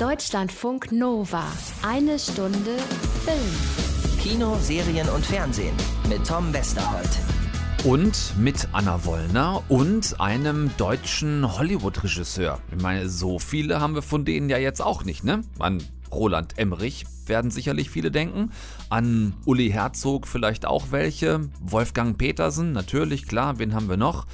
Deutschlandfunk Nova. Eine Stunde Film. Kino, Serien und Fernsehen mit Tom Westerholt. Und mit Anna Wollner und einem deutschen Hollywood-Regisseur. Ich meine, so viele haben wir von denen ja jetzt auch nicht, ne? An Roland Emmerich werden sicherlich viele denken. An Uli Herzog vielleicht auch welche. Wolfgang Petersen, natürlich, klar, wen haben wir noch?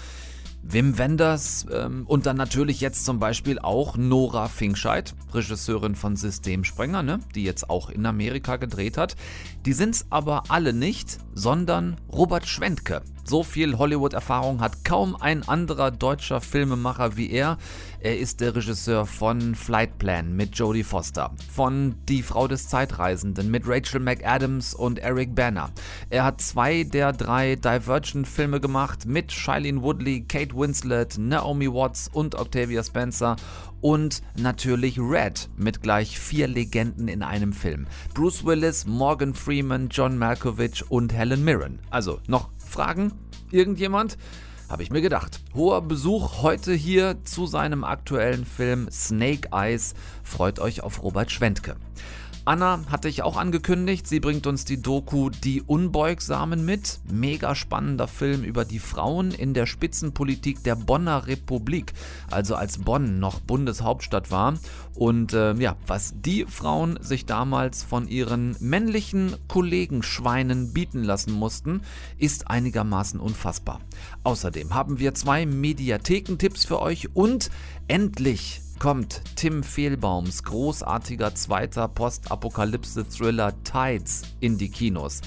Wim Wenders ähm, und dann natürlich jetzt zum Beispiel auch Nora Finkscheid, Regisseurin von Systemsprenger, ne, die jetzt auch in Amerika gedreht hat. Die sind's aber alle nicht, sondern Robert Schwentke. So viel Hollywood-Erfahrung hat kaum ein anderer deutscher Filmemacher wie er. Er ist der Regisseur von Flight Plan mit Jodie Foster, von Die Frau des Zeitreisenden mit Rachel McAdams und Eric Banner. Er hat zwei der drei Divergent-Filme gemacht mit Shailene Woodley, Kate Winslet, Naomi Watts und Octavia Spencer und natürlich Red mit gleich vier Legenden in einem Film. Bruce Willis, Morgan Freeman, John Malkovich und Helen Mirren. Also noch Fragen? Irgendjemand? Habe ich mir gedacht. Hoher Besuch heute hier zu seinem aktuellen Film Snake Eyes. Freut euch auf Robert Schwentke. Anna hatte ich auch angekündigt, sie bringt uns die Doku Die Unbeugsamen mit. Mega spannender Film über die Frauen in der Spitzenpolitik der Bonner Republik, also als Bonn noch Bundeshauptstadt war. Und äh, ja, was die Frauen sich damals von ihren männlichen Kollegenschweinen bieten lassen mussten, ist einigermaßen unfassbar. Außerdem haben wir zwei Mediathekentipps für euch und endlich kommt Tim Fehlbaums großartiger zweiter Postapokalypse-Thriller Tides in die Kinos.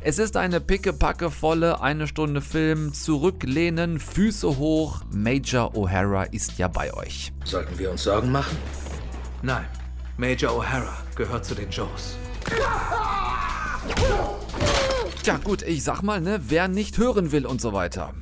Es ist eine pickepackevolle eine Stunde Film. Zurücklehnen, Füße hoch. Major O'Hara ist ja bei euch. Sollten wir uns Sorgen machen? Nein. Major O'Hara gehört zu den Joes. Tja, gut, ich sag mal, ne, wer nicht hören will und so weiter.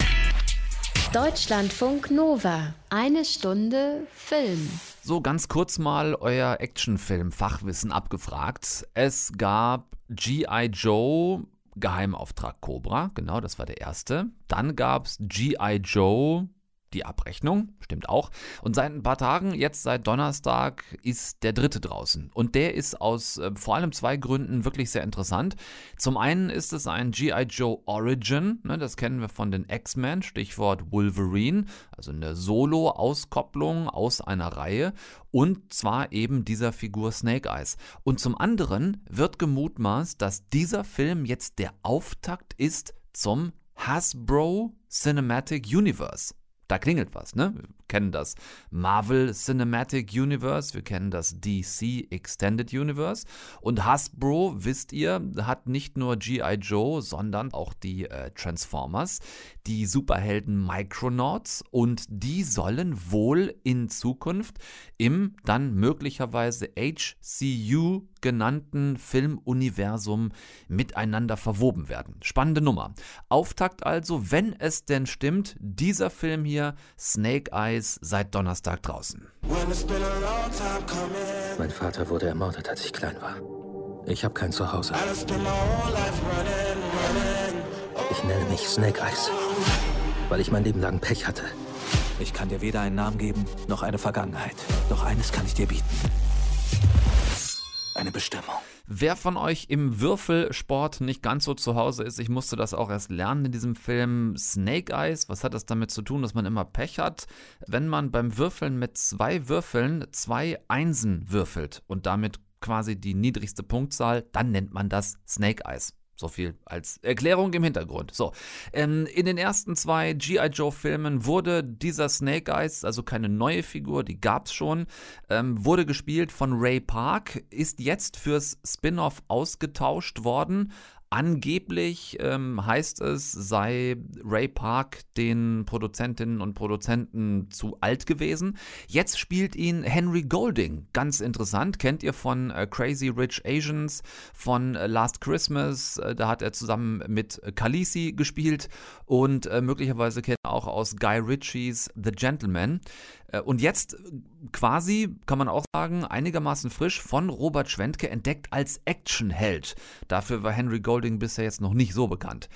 Deutschlandfunk Nova. Eine Stunde Film. So ganz kurz mal euer Actionfilm-Fachwissen abgefragt. Es gab G.I. Joe, Geheimauftrag Cobra, genau, das war der erste. Dann gab es G.I. Joe, die Abrechnung, stimmt auch. Und seit ein paar Tagen, jetzt seit Donnerstag, ist der dritte draußen. Und der ist aus äh, vor allem zwei Gründen wirklich sehr interessant. Zum einen ist es ein G.I. Joe Origin, ne, das kennen wir von den X-Men, Stichwort Wolverine, also eine Solo-Auskopplung aus einer Reihe. Und zwar eben dieser Figur Snake Eyes. Und zum anderen wird gemutmaßt, dass dieser Film jetzt der Auftakt ist zum Hasbro Cinematic Universe da klingelt was, ne? Wir kennen das Marvel Cinematic Universe, wir kennen das DC Extended Universe. Und Hasbro, wisst ihr, hat nicht nur GI Joe, sondern auch die äh, Transformers, die Superhelden Micronauts. Und die sollen wohl in Zukunft im dann möglicherweise HCU genannten Filmuniversum miteinander verwoben werden. Spannende Nummer. Auftakt also, wenn es denn stimmt, dieser Film hier, Snake Eyes, seit Donnerstag draußen. Mein Vater wurde ermordet, als ich klein war. Ich habe kein Zuhause. Ich nenne mich Snake Eyes, weil ich mein Leben lang Pech hatte. Ich kann dir weder einen Namen geben, noch eine Vergangenheit. Doch eines kann ich dir bieten. Eine Bestimmung. Wer von euch im Würfelsport nicht ganz so zu Hause ist, ich musste das auch erst lernen in diesem Film Snake Eyes. Was hat das damit zu tun, dass man immer Pech hat? Wenn man beim Würfeln mit zwei Würfeln zwei Einsen würfelt und damit quasi die niedrigste Punktzahl, dann nennt man das Snake Eyes. So viel als Erklärung im Hintergrund. So, ähm, in den ersten zwei G.I. Joe-Filmen wurde dieser Snake Eyes, also keine neue Figur, die gab es schon, ähm, wurde gespielt von Ray Park, ist jetzt fürs Spin-off ausgetauscht worden, Angeblich ähm, heißt es, sei Ray Park den Produzentinnen und Produzenten zu alt gewesen. Jetzt spielt ihn Henry Golding. Ganz interessant. Kennt ihr von äh, Crazy Rich Asians, von äh, Last Christmas? Äh, da hat er zusammen mit Khaleesi gespielt und äh, möglicherweise kennt er auch aus Guy Ritchies The Gentleman. Äh, und jetzt quasi, kann man auch sagen, einigermaßen frisch von Robert Schwentke entdeckt als Actionheld. Dafür war Henry Golding bisher jetzt noch nicht so bekannt.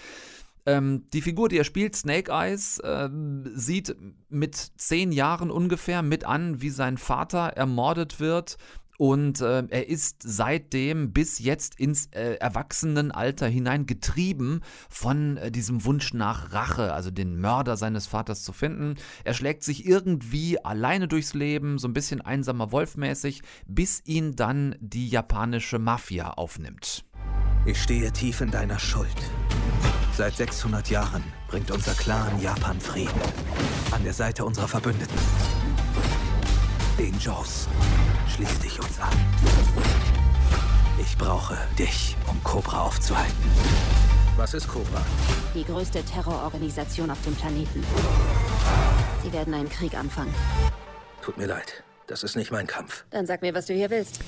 Ähm, die Figur, die er spielt, Snake Eyes, äh, sieht mit zehn Jahren ungefähr mit an, wie sein Vater ermordet wird und äh, er ist seitdem bis jetzt ins äh, Erwachsenenalter hinein getrieben von äh, diesem Wunsch nach Rache, also den Mörder seines Vaters zu finden. Er schlägt sich irgendwie alleine durchs Leben, so ein bisschen einsamer Wolfmäßig, bis ihn dann die japanische Mafia aufnimmt. Ich stehe tief in deiner Schuld. Seit 600 Jahren bringt unser Clan Japan Frieden. An der Seite unserer Verbündeten. Den Jaws. Schließ dich uns an. Ich brauche dich, um Cobra aufzuhalten. Was ist Cobra? Die größte Terrororganisation auf dem Planeten. Sie werden einen Krieg anfangen. Tut mir leid. Das ist nicht mein Kampf. Dann sag mir, was du hier willst.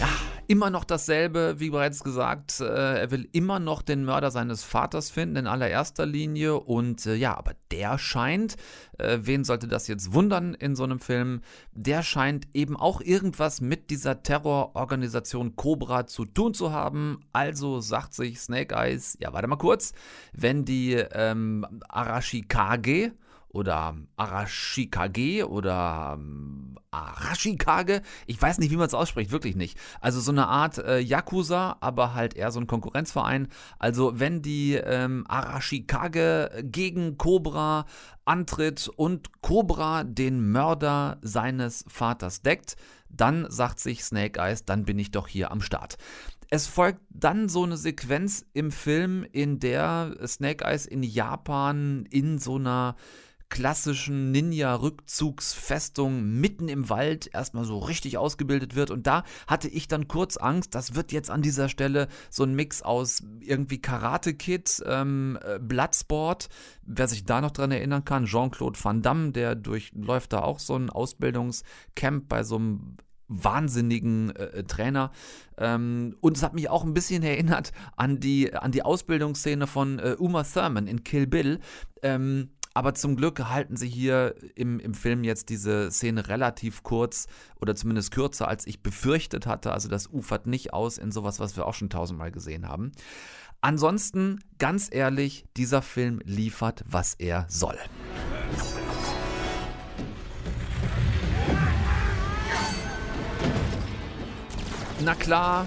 Ja, immer noch dasselbe, wie bereits gesagt. Äh, er will immer noch den Mörder seines Vaters finden, in allererster Linie. Und äh, ja, aber der scheint, äh, wen sollte das jetzt wundern in so einem Film, der scheint eben auch irgendwas mit dieser Terrororganisation Cobra zu tun zu haben. Also sagt sich Snake Eyes, ja, warte mal kurz, wenn die ähm, Arashikage, oder Arashikage oder ähm, Arashikage. Ich weiß nicht, wie man es ausspricht, wirklich nicht. Also so eine Art äh, Yakuza, aber halt eher so ein Konkurrenzverein. Also wenn die ähm, Arashikage gegen Cobra antritt und Cobra den Mörder seines Vaters deckt, dann sagt sich Snake Eyes, dann bin ich doch hier am Start. Es folgt dann so eine Sequenz im Film, in der Snake Eyes in Japan in so einer klassischen Ninja-Rückzugsfestung mitten im Wald erstmal so richtig ausgebildet wird. Und da hatte ich dann kurz Angst, das wird jetzt an dieser Stelle so ein Mix aus irgendwie Karate-Kid, ähm, äh, Bloodsport, wer sich da noch dran erinnern kann, Jean-Claude Van Damme, der durchläuft da auch so ein Ausbildungscamp bei so einem wahnsinnigen äh, äh, Trainer. Ähm, und es hat mich auch ein bisschen erinnert an die, an die Ausbildungsszene von äh, Uma Thurman in Kill Bill. Ähm, aber zum Glück halten sie hier im, im Film jetzt diese Szene relativ kurz oder zumindest kürzer, als ich befürchtet hatte. Also das ufert nicht aus in sowas, was wir auch schon tausendmal gesehen haben. Ansonsten, ganz ehrlich, dieser Film liefert, was er soll. Na klar,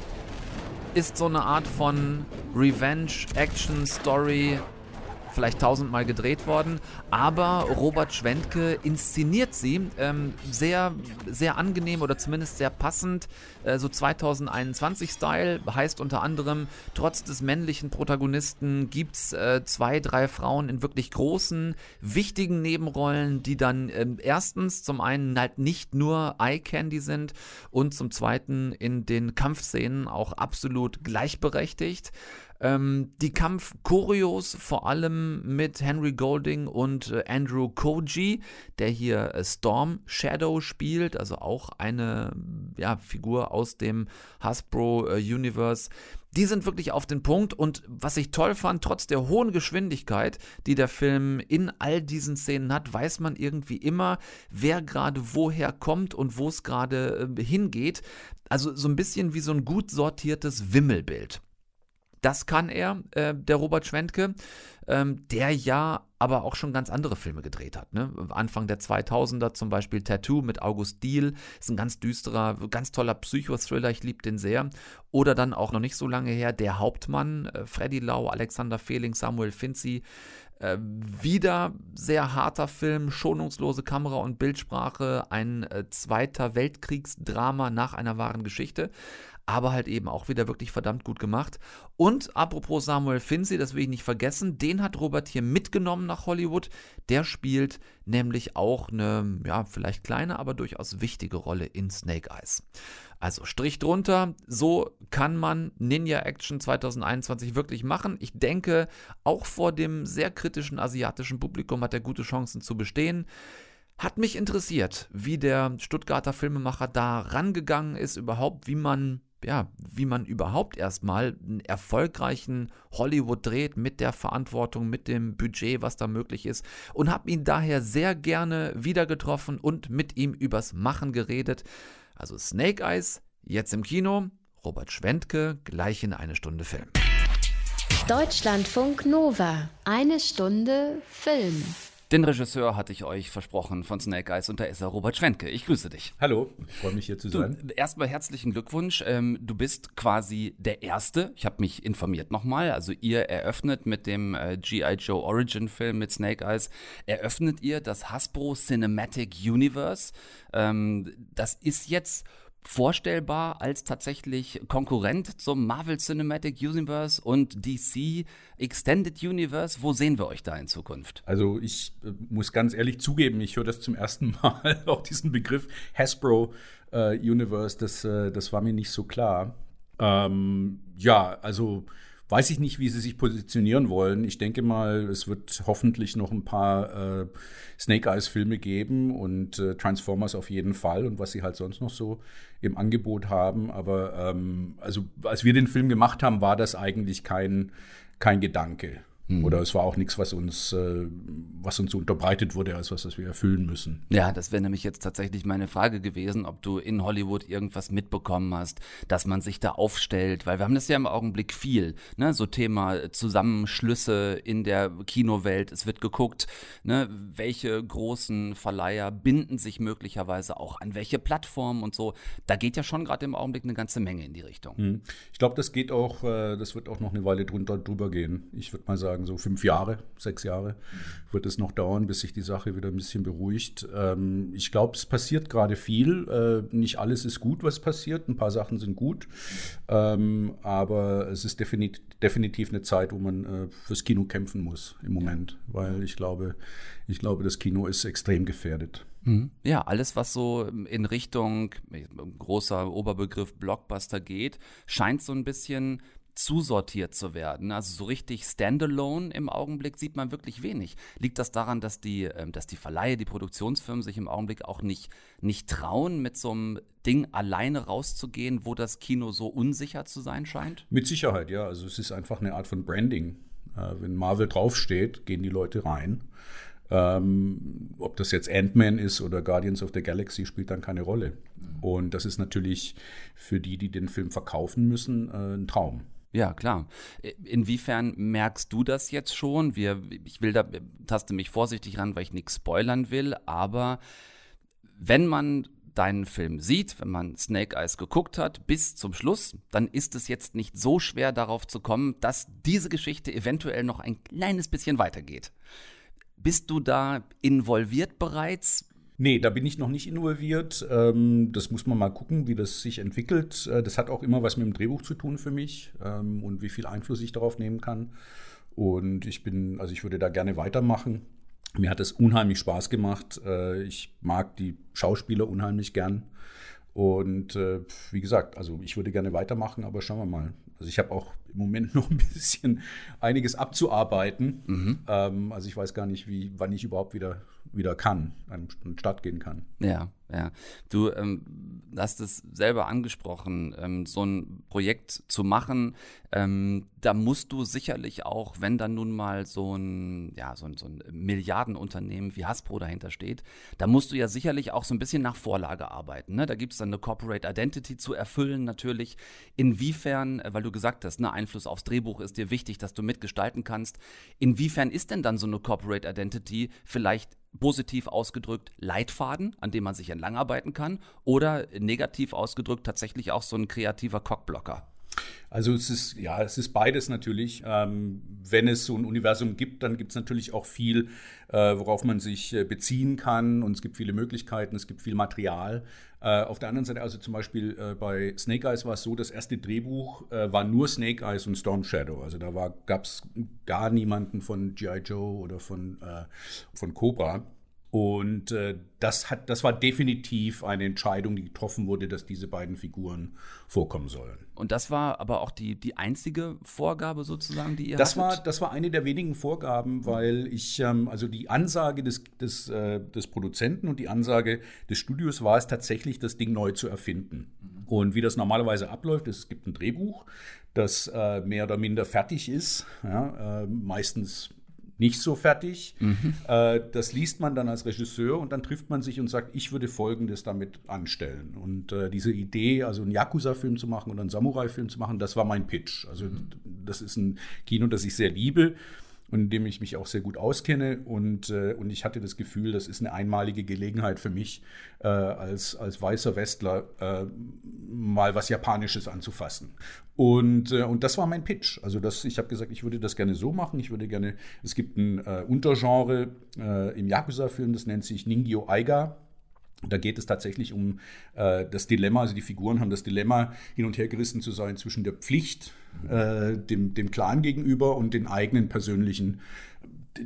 ist so eine Art von Revenge-Action-Story vielleicht tausendmal gedreht worden, aber Robert Schwentke inszeniert sie ähm, sehr, sehr angenehm oder zumindest sehr passend, äh, so 2021-Style, heißt unter anderem, trotz des männlichen Protagonisten gibt es äh, zwei, drei Frauen in wirklich großen, wichtigen Nebenrollen, die dann ähm, erstens zum einen halt nicht nur Eye Candy sind und zum zweiten in den Kampfszenen auch absolut gleichberechtigt. Ähm, die Kampfchoreos vor allem mit Henry Golding und äh, Andrew Koji, der hier äh, Storm Shadow spielt, also auch eine ja, Figur aus dem Hasbro äh, Universe. Die sind wirklich auf den Punkt und was ich toll fand, trotz der hohen Geschwindigkeit, die der Film in all diesen Szenen hat, weiß man irgendwie immer, wer gerade woher kommt und wo es gerade äh, hingeht. Also so ein bisschen wie so ein gut sortiertes Wimmelbild. Das kann er, äh, der Robert Schwentke, ähm, der ja aber auch schon ganz andere Filme gedreht hat. Ne? Anfang der 2000er zum Beispiel Tattoo mit August Diehl, ist ein ganz düsterer, ganz toller Psychothriller, ich liebe den sehr. Oder dann auch noch nicht so lange her Der Hauptmann, äh, Freddy Lau, Alexander Fehling, Samuel Finzi. Äh, wieder sehr harter Film, schonungslose Kamera und Bildsprache, ein äh, zweiter Weltkriegsdrama nach einer wahren Geschichte aber halt eben auch wieder wirklich verdammt gut gemacht. Und apropos Samuel Finzi, das will ich nicht vergessen, den hat Robert hier mitgenommen nach Hollywood. Der spielt nämlich auch eine, ja, vielleicht kleine, aber durchaus wichtige Rolle in Snake Eyes. Also Strich drunter, so kann man Ninja Action 2021 wirklich machen. Ich denke, auch vor dem sehr kritischen asiatischen Publikum hat er gute Chancen zu bestehen. Hat mich interessiert, wie der Stuttgarter Filmemacher da rangegangen ist, überhaupt, wie man ja, wie man überhaupt erstmal einen erfolgreichen Hollywood dreht mit der Verantwortung, mit dem Budget, was da möglich ist und habe ihn daher sehr gerne wieder getroffen und mit ihm übers Machen geredet. Also Snake Eyes, jetzt im Kino, Robert Schwentke, gleich in eine Stunde Film. Deutschlandfunk Nova, eine Stunde Film. Den Regisseur hatte ich euch versprochen von Snake Eyes und da ist er Robert Schwentke. Ich grüße dich. Hallo, ich freue mich hier zu sein. Du, erstmal herzlichen Glückwunsch. Ähm, du bist quasi der Erste. Ich habe mich informiert nochmal. Also ihr eröffnet mit dem äh, G.I. Joe Origin Film mit Snake Eyes, eröffnet ihr das Hasbro Cinematic Universe. Ähm, das ist jetzt vorstellbar als tatsächlich Konkurrent zum Marvel Cinematic Universe und DC Extended Universe? Wo sehen wir euch da in Zukunft? Also ich äh, muss ganz ehrlich zugeben, ich höre das zum ersten Mal, auch diesen Begriff Hasbro äh, Universe, das, äh, das war mir nicht so klar. Ähm, ja, also weiß ich nicht, wie sie sich positionieren wollen. Ich denke mal, es wird hoffentlich noch ein paar äh, Snake Eyes Filme geben und äh, Transformers auf jeden Fall und was sie halt sonst noch so im Angebot haben. Aber ähm, also als wir den Film gemacht haben, war das eigentlich kein, kein Gedanke. Mhm. Oder es war auch nichts, was uns, äh, was uns unterbreitet wurde, als was, was wir erfüllen müssen. Ja, das wäre nämlich jetzt tatsächlich meine Frage gewesen, ob du in Hollywood irgendwas mitbekommen hast, dass man sich da aufstellt, weil wir haben das ja im Augenblick viel, ne? so Thema Zusammenschlüsse in der Kinowelt. Es wird geguckt, ne? welche großen Verleiher binden sich möglicherweise auch an welche Plattformen und so. Da geht ja schon gerade im Augenblick eine ganze Menge in die Richtung. Mhm. Ich glaube, das geht auch, äh, das wird auch noch eine Weile drunter drüber gehen. Ich würde mal sagen, sagen, so fünf Jahre, sechs Jahre wird es noch dauern, bis sich die Sache wieder ein bisschen beruhigt. Ähm, ich glaube, es passiert gerade viel. Äh, nicht alles ist gut, was passiert. Ein paar Sachen sind gut. Ähm, aber es ist definitiv, definitiv eine Zeit, wo man äh, fürs Kino kämpfen muss im Moment, weil ich glaube, ich glaube, das Kino ist extrem gefährdet. Mhm. Ja, alles, was so in Richtung großer Oberbegriff Blockbuster geht, scheint so ein bisschen zusortiert zu werden. Also so richtig standalone im Augenblick sieht man wirklich wenig. Liegt das daran, dass die, ähm, dass die Verleihe, die Produktionsfirmen sich im Augenblick auch nicht, nicht trauen, mit so einem Ding alleine rauszugehen, wo das Kino so unsicher zu sein scheint? Mit Sicherheit, ja. Also es ist einfach eine Art von Branding. Äh, wenn Marvel draufsteht, gehen die Leute rein. Ähm, ob das jetzt Ant-Man ist oder Guardians of the Galaxy, spielt dann keine Rolle. Und das ist natürlich für die, die den Film verkaufen müssen, äh, ein Traum. Ja, klar. Inwiefern merkst du das jetzt schon? Wir, ich will da, taste mich vorsichtig ran, weil ich nichts spoilern will, aber wenn man deinen Film sieht, wenn man Snake Eyes geguckt hat, bis zum Schluss, dann ist es jetzt nicht so schwer darauf zu kommen, dass diese Geschichte eventuell noch ein kleines bisschen weitergeht. Bist du da involviert bereits? Nee, da bin ich noch nicht involviert. Ähm, das muss man mal gucken, wie das sich entwickelt. Äh, das hat auch immer was mit dem Drehbuch zu tun für mich ähm, und wie viel Einfluss ich darauf nehmen kann. Und ich bin, also ich würde da gerne weitermachen. Mir hat es unheimlich Spaß gemacht. Äh, ich mag die Schauspieler unheimlich gern. Und äh, wie gesagt, also ich würde gerne weitermachen, aber schauen wir mal. Also ich habe auch im Moment noch ein bisschen einiges abzuarbeiten. Mhm. Ähm, also ich weiß gar nicht, wie, wann ich überhaupt wieder wieder kann, an den Start gehen kann. Ja, ja. Du ähm, hast es selber angesprochen, ähm, so ein Projekt zu machen, ähm, da musst du sicherlich auch, wenn dann nun mal so ein, ja, so ein, so ein Milliardenunternehmen wie Hasbro dahinter steht, da musst du ja sicherlich auch so ein bisschen nach Vorlage arbeiten. Ne? Da gibt es dann eine Corporate Identity zu erfüllen natürlich. Inwiefern, äh, weil du gesagt hast, ne, Einfluss aufs Drehbuch ist dir wichtig, dass du mitgestalten kannst. Inwiefern ist denn dann so eine Corporate Identity vielleicht positiv ausgedrückt Leitfaden, an dem man sich entlangarbeiten kann, oder negativ ausgedrückt tatsächlich auch so ein kreativer Cockblocker? Also es ist, ja, es ist beides natürlich. Ähm, wenn es so ein Universum gibt, dann gibt es natürlich auch viel, äh, worauf man sich äh, beziehen kann und es gibt viele Möglichkeiten, es gibt viel Material. Äh, auf der anderen Seite, also zum Beispiel äh, bei Snake Eyes war es so, das erste Drehbuch äh, war nur Snake Eyes und Storm Shadow. Also da gab es gar niemanden von G.I. Joe oder von, äh, von Cobra. Und äh, das, hat, das war definitiv eine Entscheidung, die getroffen wurde, dass diese beiden Figuren vorkommen sollen. Und das war aber auch die, die einzige Vorgabe sozusagen, die ihr das hattet? War, das war eine der wenigen Vorgaben, weil ich, ähm, also die Ansage des, des, äh, des Produzenten und die Ansage des Studios war es tatsächlich, das Ding neu zu erfinden. Mhm. Und wie das normalerweise abläuft, es gibt ein Drehbuch, das äh, mehr oder minder fertig ist, ja, äh, meistens nicht so fertig. Mhm. Äh, das liest man dann als Regisseur und dann trifft man sich und sagt, ich würde Folgendes damit anstellen. Und äh, diese Idee, also einen Yakuza-Film zu machen oder einen Samurai-Film zu machen, das war mein Pitch. Also mhm. das ist ein Kino, das ich sehr liebe. Und in dem ich mich auch sehr gut auskenne. Und, äh, und ich hatte das Gefühl, das ist eine einmalige Gelegenheit für mich, äh, als, als weißer Westler äh, mal was Japanisches anzufassen. Und, äh, und das war mein Pitch. Also das, ich habe gesagt, ich würde das gerne so machen. Ich würde gerne, es gibt ein äh, Untergenre äh, im Yakuza-Film, das nennt sich Ningyo Aiga. Da geht es tatsächlich um äh, das Dilemma, also die Figuren haben das Dilemma, hin und her gerissen zu sein zwischen der Pflicht, äh, dem, dem Clan gegenüber und den eigenen persönlichen,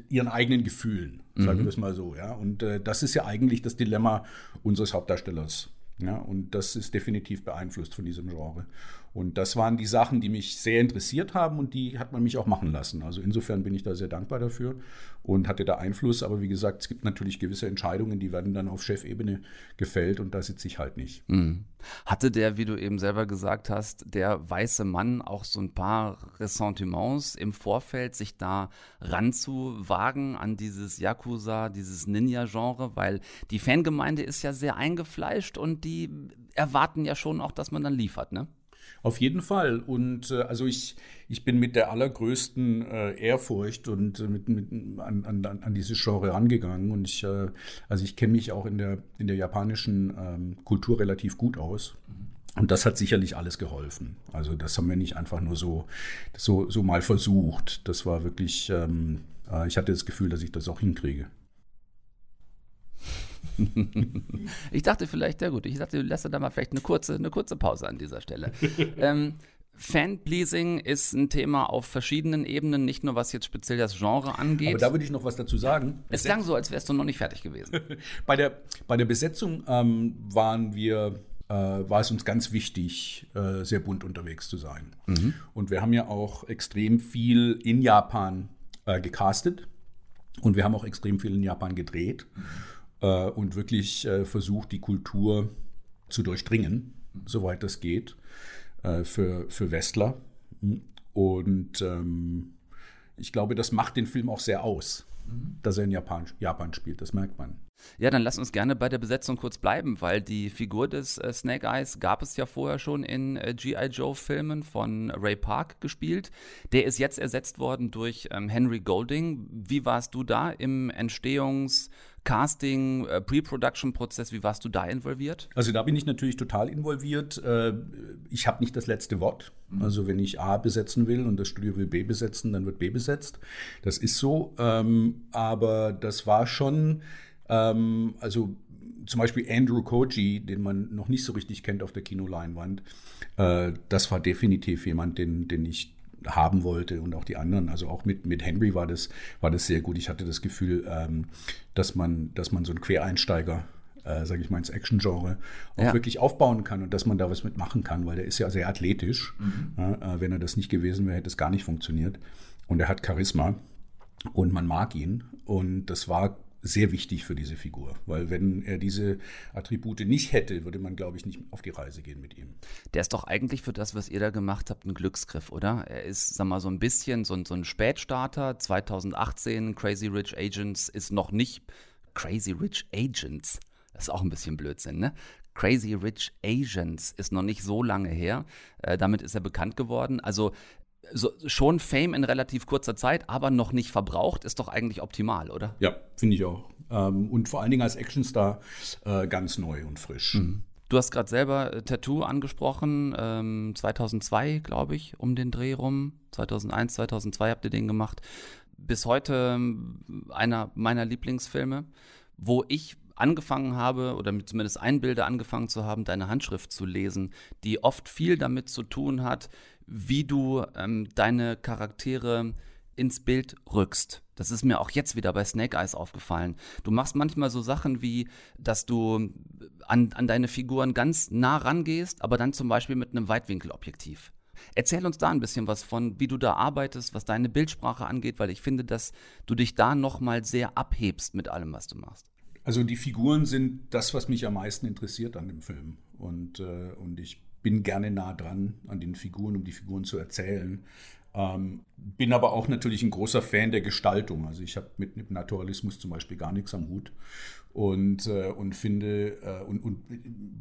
ihren eigenen Gefühlen, sagen wir Mhm. das mal so. Ja? Und äh, das ist ja eigentlich das Dilemma unseres Hauptdarstellers. Ja? Und das ist definitiv beeinflusst von diesem Genre. Und das waren die Sachen, die mich sehr interessiert haben und die hat man mich auch machen lassen. Also insofern bin ich da sehr dankbar dafür und hatte da Einfluss. Aber wie gesagt, es gibt natürlich gewisse Entscheidungen, die werden dann auf Chefebene gefällt und da sitze ich halt nicht. Mhm. Hatte der, wie du eben selber gesagt hast, der weiße Mann auch so ein paar Ressentiments im Vorfeld, sich da ranzuwagen an dieses Yakuza, dieses Ninja-Genre? Weil die Fangemeinde ist ja sehr eingefleischt und die erwarten ja schon auch, dass man dann liefert, ne? Auf jeden Fall. Und äh, also ich, ich bin mit der allergrößten äh, Ehrfurcht und äh, mit, mit, an, an, an dieses Genre rangegangen. Und ich, äh, also ich kenne mich auch in der, in der japanischen ähm, Kultur relativ gut aus. Und das hat sicherlich alles geholfen. Also das haben wir nicht einfach nur so, so, so mal versucht. Das war wirklich, ähm, äh, ich hatte das Gefühl, dass ich das auch hinkriege. Ich dachte vielleicht, ja gut, ich dachte, du lässt da mal vielleicht eine kurze, eine kurze Pause an dieser Stelle. ähm, Fanpleasing ist ein Thema auf verschiedenen Ebenen, nicht nur was jetzt speziell das Genre angeht. Aber da würde ich noch was dazu sagen. es klang so, als wärst du noch nicht fertig gewesen. Bei der, bei der Besetzung ähm, waren wir, äh, war es uns ganz wichtig, äh, sehr bunt unterwegs zu sein. Und wir haben ja auch extrem viel in Japan äh, gecastet und wir haben auch extrem viel in Japan gedreht äh, und wirklich äh, versucht, die Kultur zu durchdringen, soweit das geht, äh, für, für Westler. Und ähm, ich glaube, das macht den Film auch sehr aus, dass er in Japan, Japan spielt. Das merkt man. Ja, dann lass uns gerne bei der Besetzung kurz bleiben, weil die Figur des äh, Snake Eyes gab es ja vorher schon in äh, G.I. Joe-Filmen von Ray Park gespielt. Der ist jetzt ersetzt worden durch ähm, Henry Golding. Wie warst du da im Entstehungs-, Casting-, äh, Pre-Production-Prozess? Wie warst du da involviert? Also da bin ich natürlich total involviert. Äh, Ich habe nicht das letzte Wort. Also wenn ich A besetzen will und das Studio will B besetzen, dann wird B besetzt. Das ist so. Ähm, Aber das war schon, ähm, also zum Beispiel Andrew Koji, den man noch nicht so richtig kennt auf der Kinoleinwand, äh, das war definitiv jemand, den, den ich haben wollte und auch die anderen. Also auch mit, mit Henry war das, war das sehr gut. Ich hatte das Gefühl, ähm, dass, man, dass man so einen Quereinsteiger, äh, sage ich mal, ins Action-Genre auch Ja. wirklich aufbauen kann und dass man da was mitmachen kann, weil der ist ja sehr athletisch. Ja, äh, wenn er das nicht gewesen wäre, hätte es gar nicht funktioniert. Und er hat Charisma und man mag ihn. Und das war sehr wichtig für diese Figur, weil wenn er diese Attribute nicht hätte, würde man, glaube ich, nicht auf die Reise gehen mit ihm. Der ist doch eigentlich für das, was ihr da gemacht habt, ein Glücksgriff, oder? Er ist, sag mal, so ein bisschen so ein, so ein Spätstarter. 2018, Crazy Rich Agents ist noch nicht Crazy Rich Agents. Das ist auch ein bisschen Blödsinn, ne? Crazy Rich Asians ist noch nicht so lange her. Äh, damit ist er bekannt geworden. Also so, schon Fame in relativ kurzer Zeit, aber noch nicht verbraucht, ist doch eigentlich optimal, oder? Ja, finde ich auch. Ähm, und vor allen Dingen als Actionstar äh, ganz neu und frisch. Du hast gerade selber äh, Tattoo angesprochen, ähm, 2002, glaube ich, um den Dreh rum. 2001, 2002 habt ihr den gemacht. Bis heute ähm, einer meiner Lieblingsfilme, wo ich angefangen habe, oder mit zumindest Einbilder angefangen zu haben, deine Handschrift zu lesen, die oft viel damit zu tun hat, wie du ähm, deine Charaktere ins Bild rückst. Das ist mir auch jetzt wieder bei Snake Eyes aufgefallen. Du machst manchmal so Sachen wie, dass du an, an deine Figuren ganz nah rangehst, aber dann zum Beispiel mit einem Weitwinkelobjektiv. Erzähl uns da ein bisschen was von, wie du da arbeitest, was deine Bildsprache angeht, weil ich finde, dass du dich da nochmal sehr abhebst mit allem, was du machst. Also die Figuren sind das, was mich am meisten interessiert an dem Film. Und, äh, und ich bin gerne nah dran an den Figuren, um die Figuren zu erzählen. Ähm, bin aber auch natürlich ein großer Fan der Gestaltung. Also ich habe mit, mit Naturalismus zum Beispiel gar nichts am Hut und, äh, und finde äh, und, und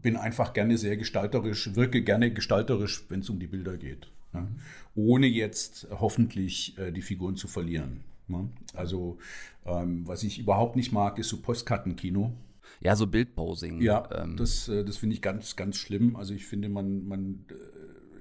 bin einfach gerne sehr gestalterisch, wirke gerne gestalterisch, wenn es um die Bilder geht. Ja? Ohne jetzt hoffentlich äh, die Figuren zu verlieren. Ne? Also, ähm, was ich überhaupt nicht mag, ist so Postkartenkino. Ja, so Bildposing. Ja, ähm, das, äh, das finde ich ganz, ganz schlimm. Also ich finde, man, man äh,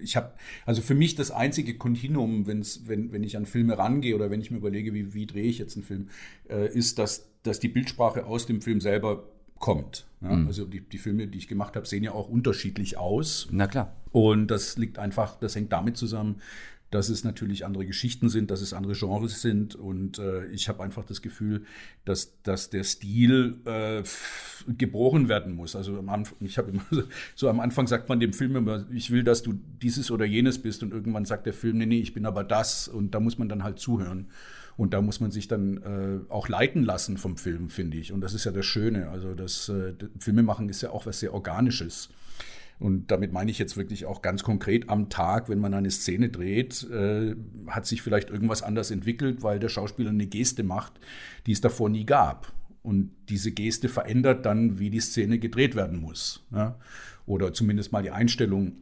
ich habe, also für mich das einzige Kontinuum, wenn's, wenn, wenn ich an Filme rangehe oder wenn ich mir überlege, wie, wie drehe ich jetzt einen Film, äh, ist, dass, dass die Bildsprache aus dem Film selber kommt. Ja? Mhm. Also die, die Filme, die ich gemacht habe, sehen ja auch unterschiedlich aus. na klar. Und das liegt einfach, das hängt damit zusammen, dass es natürlich andere Geschichten sind, dass es andere Genres sind. Und äh, ich habe einfach das Gefühl, dass, dass der Stil äh, gebrochen werden muss. Also am Anfang, ich habe immer so, so am Anfang sagt man dem Film immer, ich will, dass du dieses oder jenes bist. Und irgendwann sagt der Film, nee, nee, ich bin aber das. Und da muss man dann halt zuhören. Und da muss man sich dann äh, auch leiten lassen vom Film, finde ich. Und das ist ja das Schöne. Also das äh, Filme machen ist ja auch was sehr Organisches. Und damit meine ich jetzt wirklich auch ganz konkret am Tag, wenn man eine Szene dreht, äh, hat sich vielleicht irgendwas anders entwickelt, weil der Schauspieler eine Geste macht, die es davor nie gab. Und diese Geste verändert dann, wie die Szene gedreht werden muss. Ja? Oder zumindest mal die Einstellung,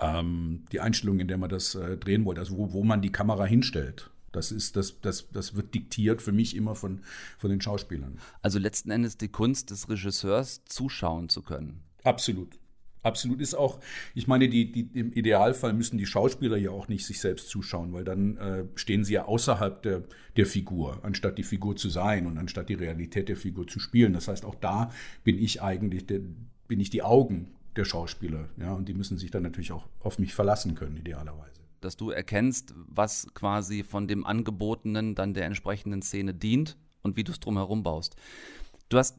ähm, die Einstellung, in der man das äh, drehen wollte, also wo, wo man die Kamera hinstellt. Das, ist, das, das, das wird diktiert für mich immer von, von den Schauspielern. Also letzten Endes die Kunst des Regisseurs, zuschauen zu können. Absolut. Absolut ist auch, ich meine, die, die, im Idealfall müssen die Schauspieler ja auch nicht sich selbst zuschauen, weil dann äh, stehen sie ja außerhalb der, der Figur, anstatt die Figur zu sein und anstatt die Realität der Figur zu spielen. Das heißt, auch da bin ich eigentlich, der, bin ich die Augen der Schauspieler, ja, und die müssen sich dann natürlich auch auf mich verlassen können, idealerweise. Dass du erkennst, was quasi von dem Angebotenen dann der entsprechenden Szene dient und wie du es drumherum baust. Du hast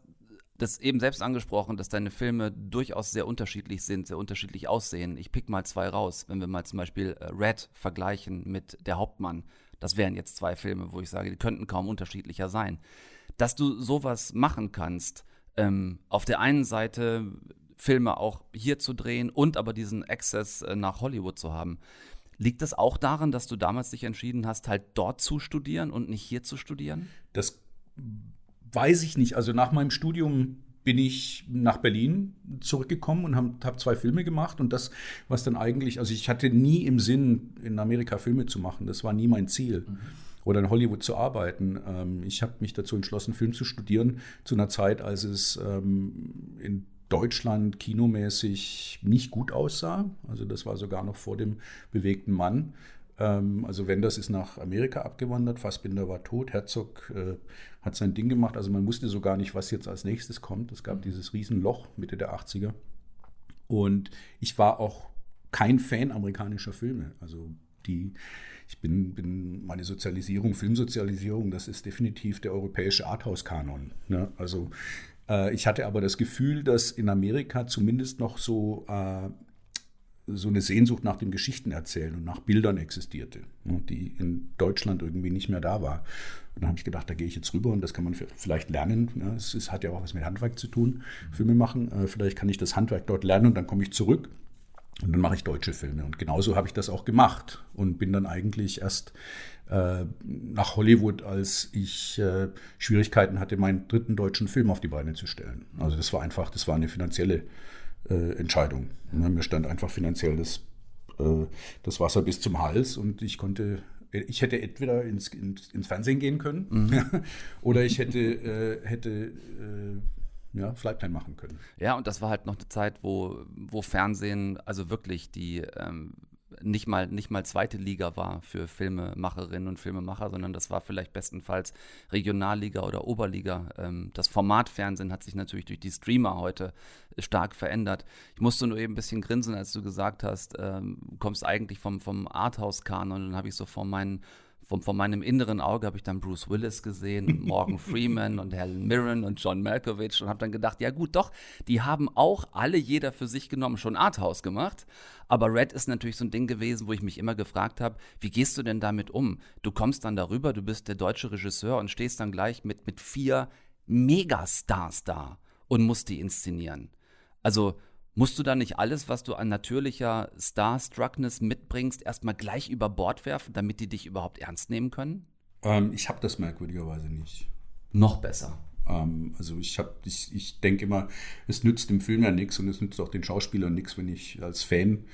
das eben selbst angesprochen, dass deine Filme durchaus sehr unterschiedlich sind, sehr unterschiedlich aussehen. Ich pick mal zwei raus. Wenn wir mal zum Beispiel äh, Red vergleichen mit Der Hauptmann, das wären jetzt zwei Filme, wo ich sage, die könnten kaum unterschiedlicher sein. Dass du sowas machen kannst, ähm, auf der einen Seite Filme auch hier zu drehen und aber diesen Access äh, nach Hollywood zu haben. Liegt das auch daran, dass du damals dich entschieden hast, halt dort zu studieren und nicht hier zu studieren? Das weiß ich nicht. Also nach meinem Studium bin ich nach Berlin zurückgekommen und habe hab zwei Filme gemacht und das, was dann eigentlich, also ich hatte nie im Sinn, in Amerika Filme zu machen. Das war nie mein Ziel. Oder in Hollywood zu arbeiten. Ähm, ich habe mich dazu entschlossen, Film zu studieren, zu einer Zeit, als es ähm, in Deutschland kinomäßig nicht gut aussah. Also das war sogar noch vor dem bewegten Mann. Ähm, also Wenders ist nach Amerika abgewandert, Fassbinder war tot, Herzog äh, hat sein Ding gemacht. Also man wusste so gar nicht, was jetzt als nächstes kommt. Es gab dieses Riesenloch Mitte der 80er. Und ich war auch kein Fan amerikanischer Filme. Also die, ich bin, bin meine Sozialisierung, Filmsozialisierung, das ist definitiv der europäische Arthouse-Kanon. Ne? Also äh, ich hatte aber das Gefühl, dass in Amerika zumindest noch so äh, so eine Sehnsucht nach dem Geschichtenerzählen und nach Bildern existierte, ne, die in Deutschland irgendwie nicht mehr da war. Und dann habe ich gedacht, da gehe ich jetzt rüber und das kann man vielleicht lernen. Ne. Es, hat ja auch was mit Handwerk zu tun, Filme machen. Äh, vielleicht kann ich das Handwerk dort lernen und dann komme ich zurück und dann mache ich deutsche Filme. Und genauso habe ich das auch gemacht und bin dann eigentlich erst äh, nach Hollywood, als ich äh, Schwierigkeiten hatte, meinen dritten deutschen Film auf die Beine zu stellen. Also das war einfach, das war eine finanzielle äh, Entscheidung. Ne? Mir stand einfach finanziell das, äh, das Wasser bis zum Hals und ich konnte, ich hätte entweder ins, ins, ins Fernsehen gehen können mhm. oder ich hätte, äh, hätte ja, Flightline machen können. Ja, und das war halt noch eine Zeit, wo, wo Fernsehen, also wirklich die ähm, nicht mal, nicht mal zweite Liga war für Filmemacherinnen und Filmemacher, sondern das war vielleicht bestenfalls Regionalliga oder Oberliga. Ähm, das Format Fernsehen hat sich natürlich durch die Streamer heute stark verändert. Ich musste nur eben ein bisschen grinsen, als du gesagt hast, ähm, kommst eigentlich vom, vom Arthouse-Kanon und dann habe ich so vor meinen von, von meinem inneren Auge habe ich dann Bruce Willis gesehen, und Morgan Freeman und Helen Mirren und John Malkovich und habe dann gedacht, ja gut, doch, die haben auch alle jeder für sich genommen schon Arthouse gemacht. Aber Red ist natürlich so ein Ding gewesen, wo ich mich immer gefragt habe, wie gehst du denn damit um? Du kommst dann darüber, du bist der deutsche Regisseur und stehst dann gleich mit, mit vier Megastars da und musst die inszenieren. Also Musst du da nicht alles, was du an natürlicher Starstruckness mitbringst, erstmal gleich über Bord werfen, damit die dich überhaupt ernst nehmen können? Ähm, ich habe das merkwürdigerweise nicht. Noch besser. Ähm, also ich habe, ich, ich denke immer, es nützt dem Film ja nichts und es nützt auch den Schauspielern nichts, wenn ich als Fan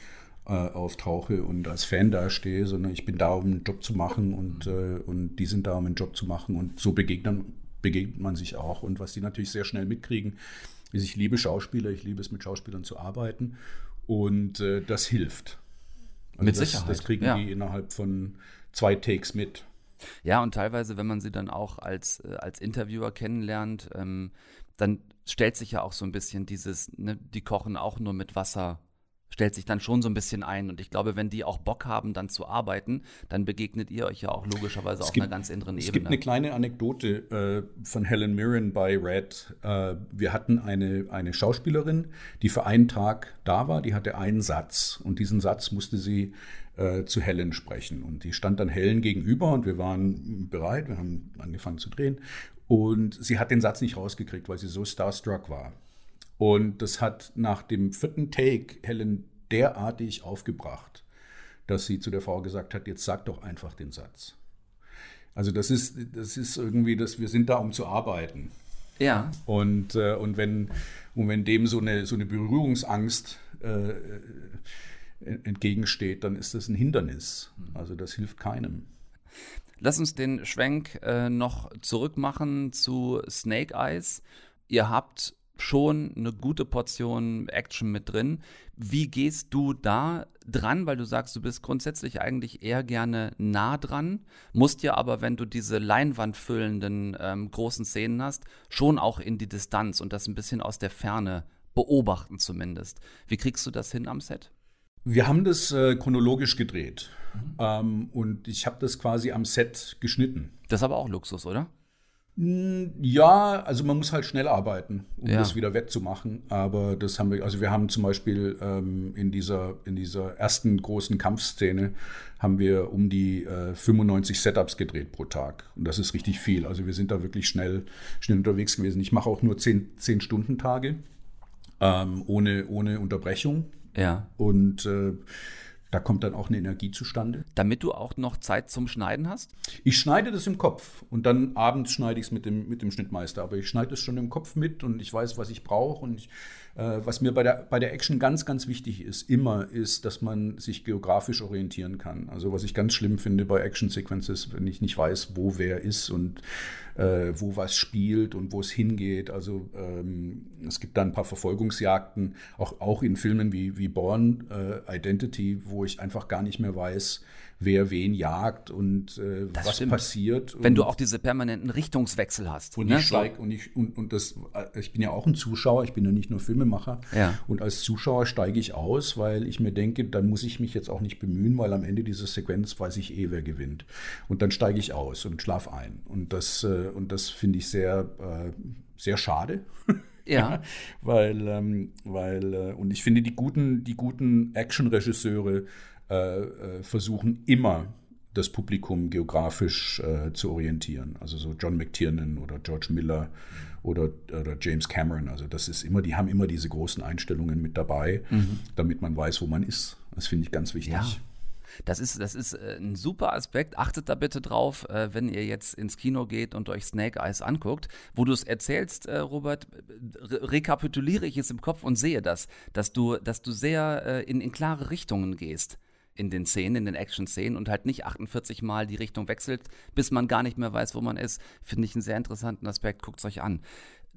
äh, auftauche und als Fan dastehe, sondern ich bin da, um einen Job zu machen und, äh, und die sind da, um einen Job zu machen und so begegnen, begegnet man sich auch. Und was die natürlich sehr schnell mitkriegen, ist, ich liebe Schauspieler, ich liebe es mit Schauspielern zu arbeiten und äh, das hilft. Also Mit das, Sicherheit, Das kriegen ja. die innerhalb von zwei Takes mit. Ja, und teilweise, wenn man sie dann auch als, äh, als Interviewer kennenlernt, ähm, dann stellt sich ja auch so ein bisschen dieses, ne, die kochen auch nur mit Wasser, stellt sich dann schon so ein bisschen ein. Und ich glaube, wenn die auch Bock haben, dann zu arbeiten, dann begegnet ihr euch ja auch logischerweise auf einer ganz anderen es Ebene. gibt eine kleine Anekdote äh, von Helen Mirren bei Red. Äh, wir hatten eine, eine Schauspielerin, die für einen Tag da war, die hatte einen Satz und diesen Satz musste sie äh, zu Helen sprechen. Und die stand dann Helen gegenüber und wir waren bereit, wir haben angefangen zu drehen. Und sie hat den Satz nicht rausgekriegt, weil sie so starstruck war. Und das hat nach dem vierten Take Helen derartig aufgebracht, dass sie zu der Frau gesagt hat, jetzt sag doch einfach den Satz. Also das ist, das ist irgendwie, dass wir sind da, um zu arbeiten. ja, Und, äh, und, wenn, und wenn dem so eine, so eine Berührungsangst äh, äh, entgegensteht, dann ist das ein Hindernis. Also das hilft keinem. Lass uns den Schwenk äh, noch zurückmachen zu Snake Eyes. Ihr habt schon eine gute Portion Action mit drin. Wie gehst du da dran? Weil du sagst, du bist grundsätzlich eigentlich eher gerne nah dran, musst ja aber, wenn du diese Leinwand füllenden ähm, großen Szenen hast, schon auch in die Distanz und das ein bisschen aus der Ferne beobachten zumindest. Wie kriegst du das hin am Set? Wir haben das äh, chronologisch gedreht. Ähm, und ich habe das quasi am Set geschnitten. Das ist aber auch Luxus, oder? Ja, also man muss halt schnell arbeiten, um Ja. das wieder wettzumachen. Aber das haben wir, also wir haben zum Beispiel ähm, in, dieser, in dieser ersten großen Kampfszene haben wir um die äh, 95 Setups gedreht pro Tag. Und das ist richtig viel. Also wir sind da wirklich schnell, schnell unterwegs gewesen. Ich mache auch nur 10, 10 Stunden Tage ähm, ohne, ohne Unterbrechung. Ja. Und äh, da kommt dann auch eine Energie zustande. Damit du auch noch Zeit zum Schneiden hast? Ich schneide das im Kopf und dann abends schneide ich es mit dem, mit dem Schnittmeister. Aber ich schneide es schon im Kopf mit und ich weiß, was ich brauche. Und ich, was mir bei der, bei der Action ganz, ganz wichtig ist, immer, ist, dass man sich geografisch orientieren kann. Also was ich ganz schlimm finde bei Action-Sequences, wenn ich nicht weiß, wo wer ist und äh, wo was spielt und wo es hingeht. Also ähm, es gibt da ein paar Verfolgungsjagden, auch, auch in Filmen wie, wie Born äh, Identity, wo ich einfach gar nicht mehr weiß, wer wen jagt und äh, was stimmt. passiert. Wenn du auch diese permanenten Richtungswechsel hast. und ne? ich steig und ich und, und das äh, ich bin ja auch ein Zuschauer, ich bin ja nicht nur Filmemacher. Ja. Und als Zuschauer steige ich aus, weil ich mir denke, dann muss ich mich jetzt auch nicht bemühen, weil am Ende dieser Sequenz weiß ich eh, wer gewinnt. Und dann steige ich aus und schlaf ein. Und das äh, und das finde ich sehr äh, sehr schade. Ja. weil, ähm, weil äh, und ich finde, die guten, die guten Action-Regisseure äh, versuchen immer das Publikum geografisch äh, zu orientieren. Also so John McTiernan oder George Miller oder, oder James Cameron. Also das ist immer, die haben immer diese großen Einstellungen mit dabei, damit man weiß, wo man ist. Das finde ich ganz wichtig. Ja. Das ist, das ist äh, ein super Aspekt. Achtet da bitte drauf, äh, wenn ihr jetzt ins Kino geht und euch Snake Eyes anguckt. Wo du es erzählst, äh, Robert, re rekapituliere ich es im Kopf und sehe das, dass du, dass du sehr in, in klare Richtungen gehst in den Szenen, in den Action-Szenen und halt nicht 48 Mal die Richtung wechselt, bis man gar nicht mehr weiß, wo man ist. Finde ich einen sehr interessanten Aspekt. Guckt es euch an.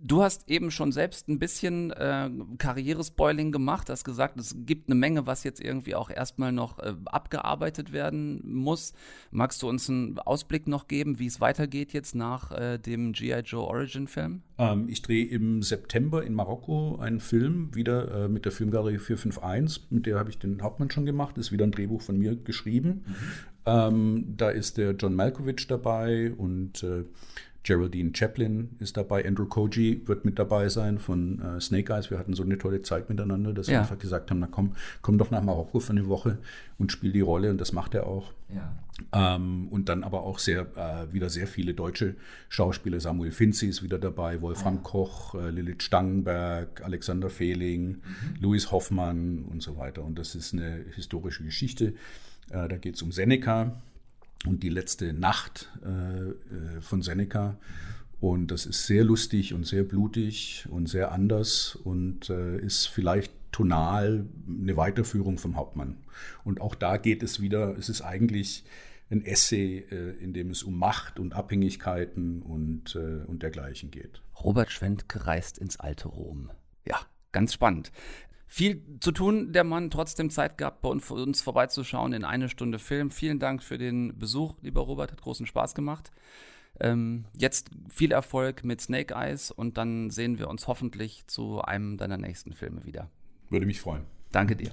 Du hast eben schon selbst ein bisschen äh, Karrierespoiling gemacht, hast gesagt, es gibt eine Menge, was jetzt irgendwie auch erstmal noch äh, abgearbeitet werden muss. Magst du uns einen Ausblick noch geben, wie es weitergeht jetzt nach äh, dem G.I. Joe Origin-Film? Ähm, ich drehe im September in Marokko einen Film, wieder äh, mit der Filmgalerie 451. Mit der habe ich den Hauptmann schon gemacht. Ist wieder ein Drehbuch von mir geschrieben. Ähm, da ist der John Malkovich dabei und äh, Geraldine Chaplin ist dabei. Andrew Koji wird mit dabei sein von äh, Snake Eyes. Wir hatten so eine tolle Zeit miteinander, dass wir Ja. einfach gesagt haben, na komm, komm doch nach Marokko für eine Woche und spiel die Rolle. Und das macht er auch. Ja. Ähm, und dann aber auch sehr, äh, wieder sehr viele deutsche Schauspieler. Samuel Finzi ist wieder dabei, Wolfram Koch, äh, Lilith Stangenberg, Alexander Fehling, Louis Hoffmann und so weiter. Und das ist eine historische Geschichte. Äh, da geht es um Seneca und die letzte Nacht äh, äh, von Seneca. Und das ist sehr lustig und sehr blutig und sehr anders und äh, ist vielleicht tonal eine Weiterführung vom Hauptmann. Und auch da geht es wieder, es ist eigentlich ein Essay, äh, in dem es um Macht und Abhängigkeiten und, äh, und dergleichen geht. Robert Schwentke reist ins alte Rom. Ja, ganz spannend. Viel zu tun, der Mann trotzdem Zeit gehabt, bei uns vorbeizuschauen in eine Stunde Film. Vielen Dank für den Besuch, lieber Robert, hat großen Spaß gemacht. Ähm, jetzt viel Erfolg mit Snake Eyes und dann sehen wir uns hoffentlich zu einem deiner nächsten Filme wieder. Würde mich freuen. Danke dir.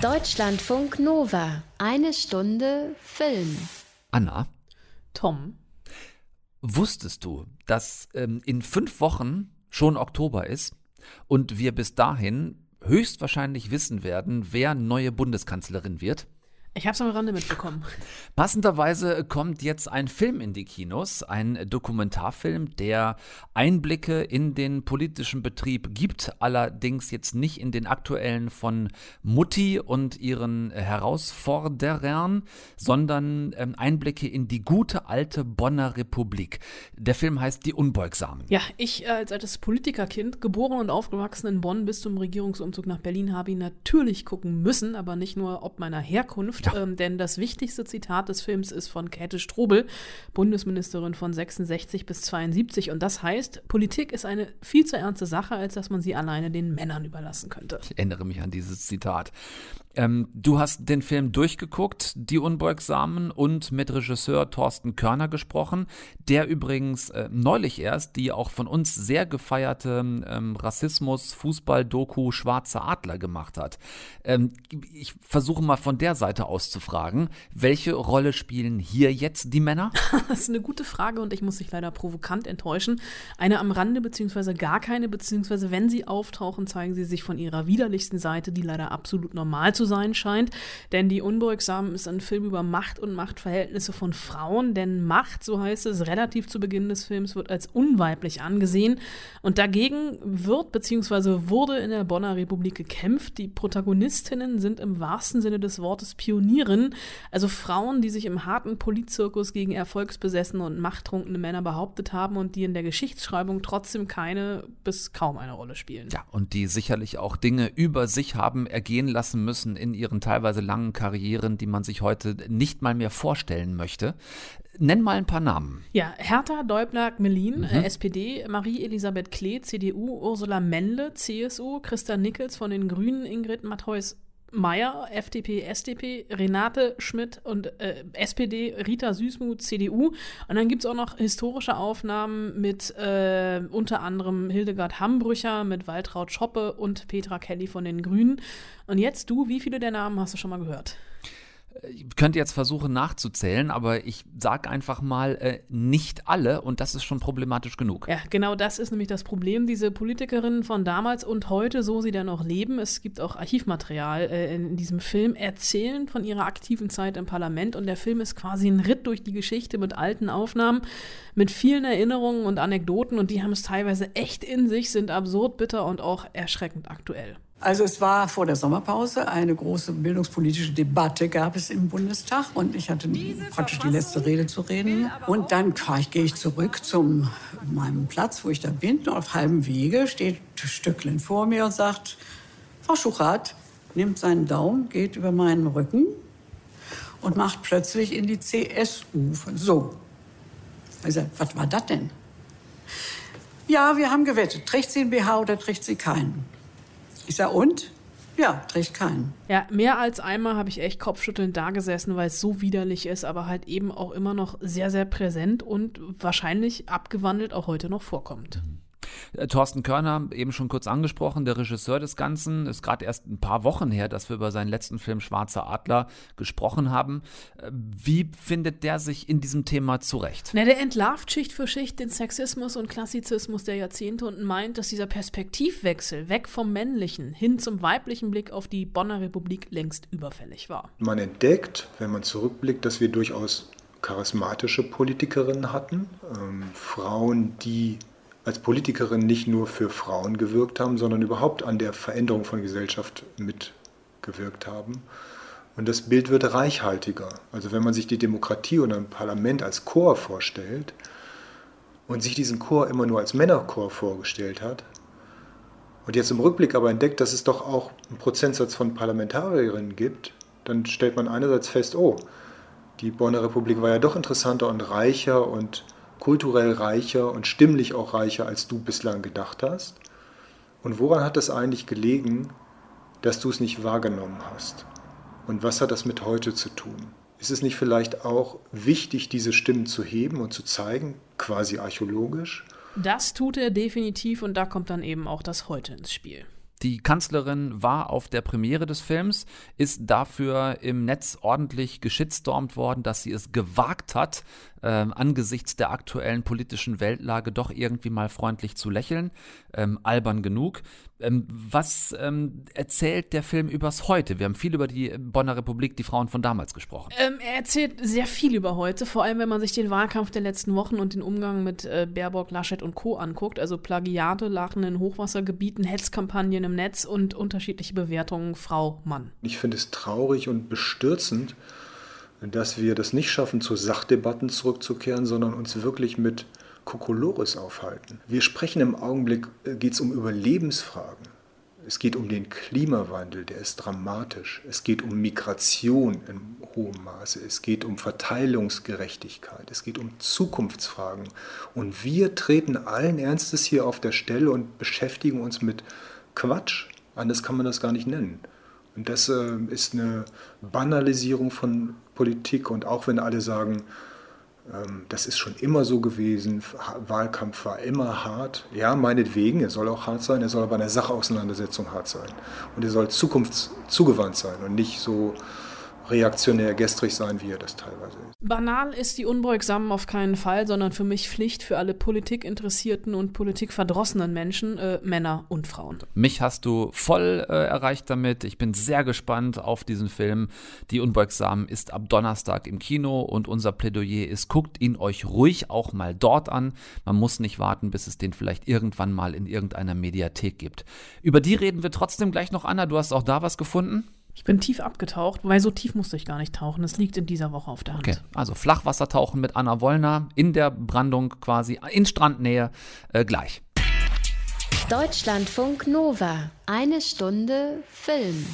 Deutschlandfunk Nova. Eine Stunde Film. Anna. Tom. Wusstest du, dass ähm, in fünf Wochen schon Oktober ist und wir bis dahin höchstwahrscheinlich wissen werden, wer neue Bundeskanzlerin wird? Ich habe es am Rande mitbekommen. Passenderweise kommt jetzt ein Film in die Kinos, ein Dokumentarfilm, der Einblicke in den politischen Betrieb gibt, allerdings jetzt nicht in den aktuellen von Mutti und ihren Herausforderern, sondern ähm, Einblicke in die gute alte Bonner Republik. Der Film heißt Die Unbeugsamen. Ja, ich als altes Politikerkind, geboren und aufgewachsen in Bonn bis zum Regierungsumzug nach Berlin, habe ihn natürlich gucken müssen, aber nicht nur ob meiner Herkunft, ja. ähm, denn das wichtigste Zitat des Films ist von Käthe Strobel, Bundesministerin von 66 bis 72. Und das heißt, Politik ist eine viel zu ernste Sache, als dass man sie alleine den Männern überlassen könnte. Ich erinnere mich an dieses Zitat. Ähm, du hast den Film durchgeguckt, Die Unbeugsamen, und mit Regisseur Thorsten Körner gesprochen, der übrigens äh, neulich erst die auch von uns sehr gefeierte ähm, Rassismus-Fußball-Doku Schwarze Adler gemacht hat. Ähm, ich versuche mal von der Seite aus zu fragen, welche Rolle spielen hier jetzt die Männer? das ist eine gute Frage und ich muss dich leider provokant enttäuschen. Eine am Rande, beziehungsweise gar keine, beziehungsweise wenn sie auftauchen, zeigen sie sich von ihrer widerlichsten Seite, die leider absolut normal zu sein scheint. Denn Die Unbeugsamen ist ein Film über Macht und Machtverhältnisse von Frauen. Denn Macht, so heißt es, relativ zu Beginn des Films, wird als unweiblich angesehen. Und dagegen wird bzw. wurde in der Bonner Republik gekämpft. Die Protagonistinnen sind im wahrsten Sinne des Wortes Pionieren. Also Frauen, die sich im harten Politzirkus gegen erfolgsbesessene und machttrunkene Männer behauptet haben und die in der Geschichtsschreibung trotzdem keine bis kaum eine Rolle spielen. Ja, und die sicherlich auch Dinge über sich haben ergehen lassen müssen in ihren teilweise langen Karrieren, die man sich heute nicht mal mehr vorstellen möchte. Nenn mal ein paar Namen. Ja, Hertha Däubler-Gmelin, mhm. äh, SPD, Marie-Elisabeth Klee, CDU, Ursula Mendle, CSU, Christa Nickels von den Grünen, Ingrid Matthäus Meyer, FDP, SDP, Renate Schmidt und äh, SPD, Rita Süßmuth, CDU. Und dann gibt es auch noch historische Aufnahmen mit äh, unter anderem Hildegard Hambrücher, mit Waltraud Schoppe und Petra Kelly von den Grünen. Und jetzt du, wie viele der Namen hast du schon mal gehört? Ich könnte jetzt versuchen nachzuzählen, aber ich sage einfach mal äh, nicht alle und das ist schon problematisch genug. Ja, genau das ist nämlich das Problem. Diese Politikerinnen von damals und heute, so sie dann noch leben, es gibt auch Archivmaterial äh, in diesem Film, erzählen von ihrer aktiven Zeit im Parlament und der Film ist quasi ein Ritt durch die Geschichte mit alten Aufnahmen, mit vielen Erinnerungen und Anekdoten und die haben es teilweise echt in sich, sind absurd, bitter und auch erschreckend aktuell. Also es war vor der Sommerpause eine große bildungspolitische Debatte gab es im Bundestag und ich hatte praktisch die letzte Rede zu reden und dann ich, gehe ich zurück zu meinem Platz, wo ich da bin und auf halbem Wege steht Stücklen vor mir und sagt, Frau Schuchert nimmt seinen Daumen, geht über meinen Rücken und macht plötzlich in die CSU so. Also, was war das denn? Ja, wir haben gewettet. Trägt sie einen BH oder trägt sie keinen? Ich sage, und? Ja, trägt keinen. Ja, mehr als einmal habe ich echt kopfschüttelnd da gesessen, weil es so widerlich ist, aber halt eben auch immer noch sehr, sehr präsent und wahrscheinlich abgewandelt auch heute noch vorkommt. Äh, Thorsten Körner, eben schon kurz angesprochen, der Regisseur des Ganzen, ist gerade erst ein paar Wochen her, dass wir über seinen letzten Film Schwarzer Adler gesprochen haben. Äh, wie findet der sich in diesem Thema zurecht? Na, der entlarvt Schicht für Schicht den Sexismus und Klassizismus der Jahrzehnte und meint, dass dieser Perspektivwechsel weg vom männlichen hin zum weiblichen Blick auf die Bonner Republik längst überfällig war. Man entdeckt, wenn man zurückblickt, dass wir durchaus charismatische Politikerinnen hatten, ähm, Frauen, die als Politikerin nicht nur für Frauen gewirkt haben, sondern überhaupt an der Veränderung von Gesellschaft mitgewirkt haben. Und das Bild wird reichhaltiger. Also wenn man sich die Demokratie und ein Parlament als Chor vorstellt und sich diesen Chor immer nur als Männerchor vorgestellt hat und jetzt im Rückblick aber entdeckt, dass es doch auch einen Prozentsatz von Parlamentarierinnen gibt, dann stellt man einerseits fest, oh, die Bonner Republik war ja doch interessanter und reicher und kulturell reicher und stimmlich auch reicher, als du bislang gedacht hast. Und woran hat es eigentlich gelegen, dass du es nicht wahrgenommen hast? Und was hat das mit heute zu tun? Ist es nicht vielleicht auch wichtig, diese Stimmen zu heben und zu zeigen, quasi archäologisch? Das tut er definitiv und da kommt dann eben auch das Heute ins Spiel. Die Kanzlerin war auf der Premiere des Films, ist dafür im Netz ordentlich geschitstormt worden, dass sie es gewagt hat, äh, angesichts der aktuellen politischen Weltlage doch irgendwie mal freundlich zu lächeln. Ähm, albern genug. Ähm, was ähm, erzählt der Film übers Heute? Wir haben viel über die Bonner Republik, die Frauen von damals gesprochen. Ähm, er erzählt sehr viel über heute, vor allem wenn man sich den Wahlkampf der letzten Wochen und den Umgang mit äh, Baerbock, Laschet und Co. anguckt. Also Plagiate, Lachen in Hochwassergebieten, Hetzkampagnen im Netz und unterschiedliche Bewertungen Frau, Mann. Ich finde es traurig und bestürzend, dass wir das nicht schaffen, zu Sachdebatten zurückzukehren, sondern uns wirklich mit Kokolores aufhalten. Wir sprechen im Augenblick, äh, geht es um Überlebensfragen. Es geht um den Klimawandel, der ist dramatisch. Es geht um Migration in hohem Maße. Es geht um Verteilungsgerechtigkeit. Es geht um Zukunftsfragen. Und wir treten allen Ernstes hier auf der Stelle und beschäftigen uns mit Quatsch. Anders kann man das gar nicht nennen. Und das äh, ist eine Banalisierung von Politik. Und auch wenn alle sagen, ähm, das ist schon immer so gewesen. Wahlkampf war immer hart. Ja, meinetwegen, er soll auch hart sein, er soll aber in der Sachauseinandersetzung hart sein. Und er soll zukunftszugewandt sein und nicht so reaktionär gestrig sein, wie er das teilweise ist. Banal ist die Unbeugsamen auf keinen Fall, sondern für mich Pflicht für alle politikinteressierten und politikverdrossenen Menschen, äh, Männer und Frauen. Mich hast du voll äh, erreicht damit. Ich bin sehr gespannt auf diesen Film. Die Unbeugsamen ist ab Donnerstag im Kino und unser Plädoyer ist, guckt ihn euch ruhig auch mal dort an. Man muss nicht warten, bis es den vielleicht irgendwann mal in irgendeiner Mediathek gibt. Über die reden wir trotzdem gleich noch, Anna. Du hast auch da was gefunden? Ich bin tief abgetaucht, weil so tief musste ich gar nicht tauchen. Es liegt in dieser Woche auf der Hand. Okay, also Flachwassertauchen mit Anna Wollner in der Brandung quasi in Strandnähe äh, gleich. Deutschlandfunk Nova. Eine Stunde Film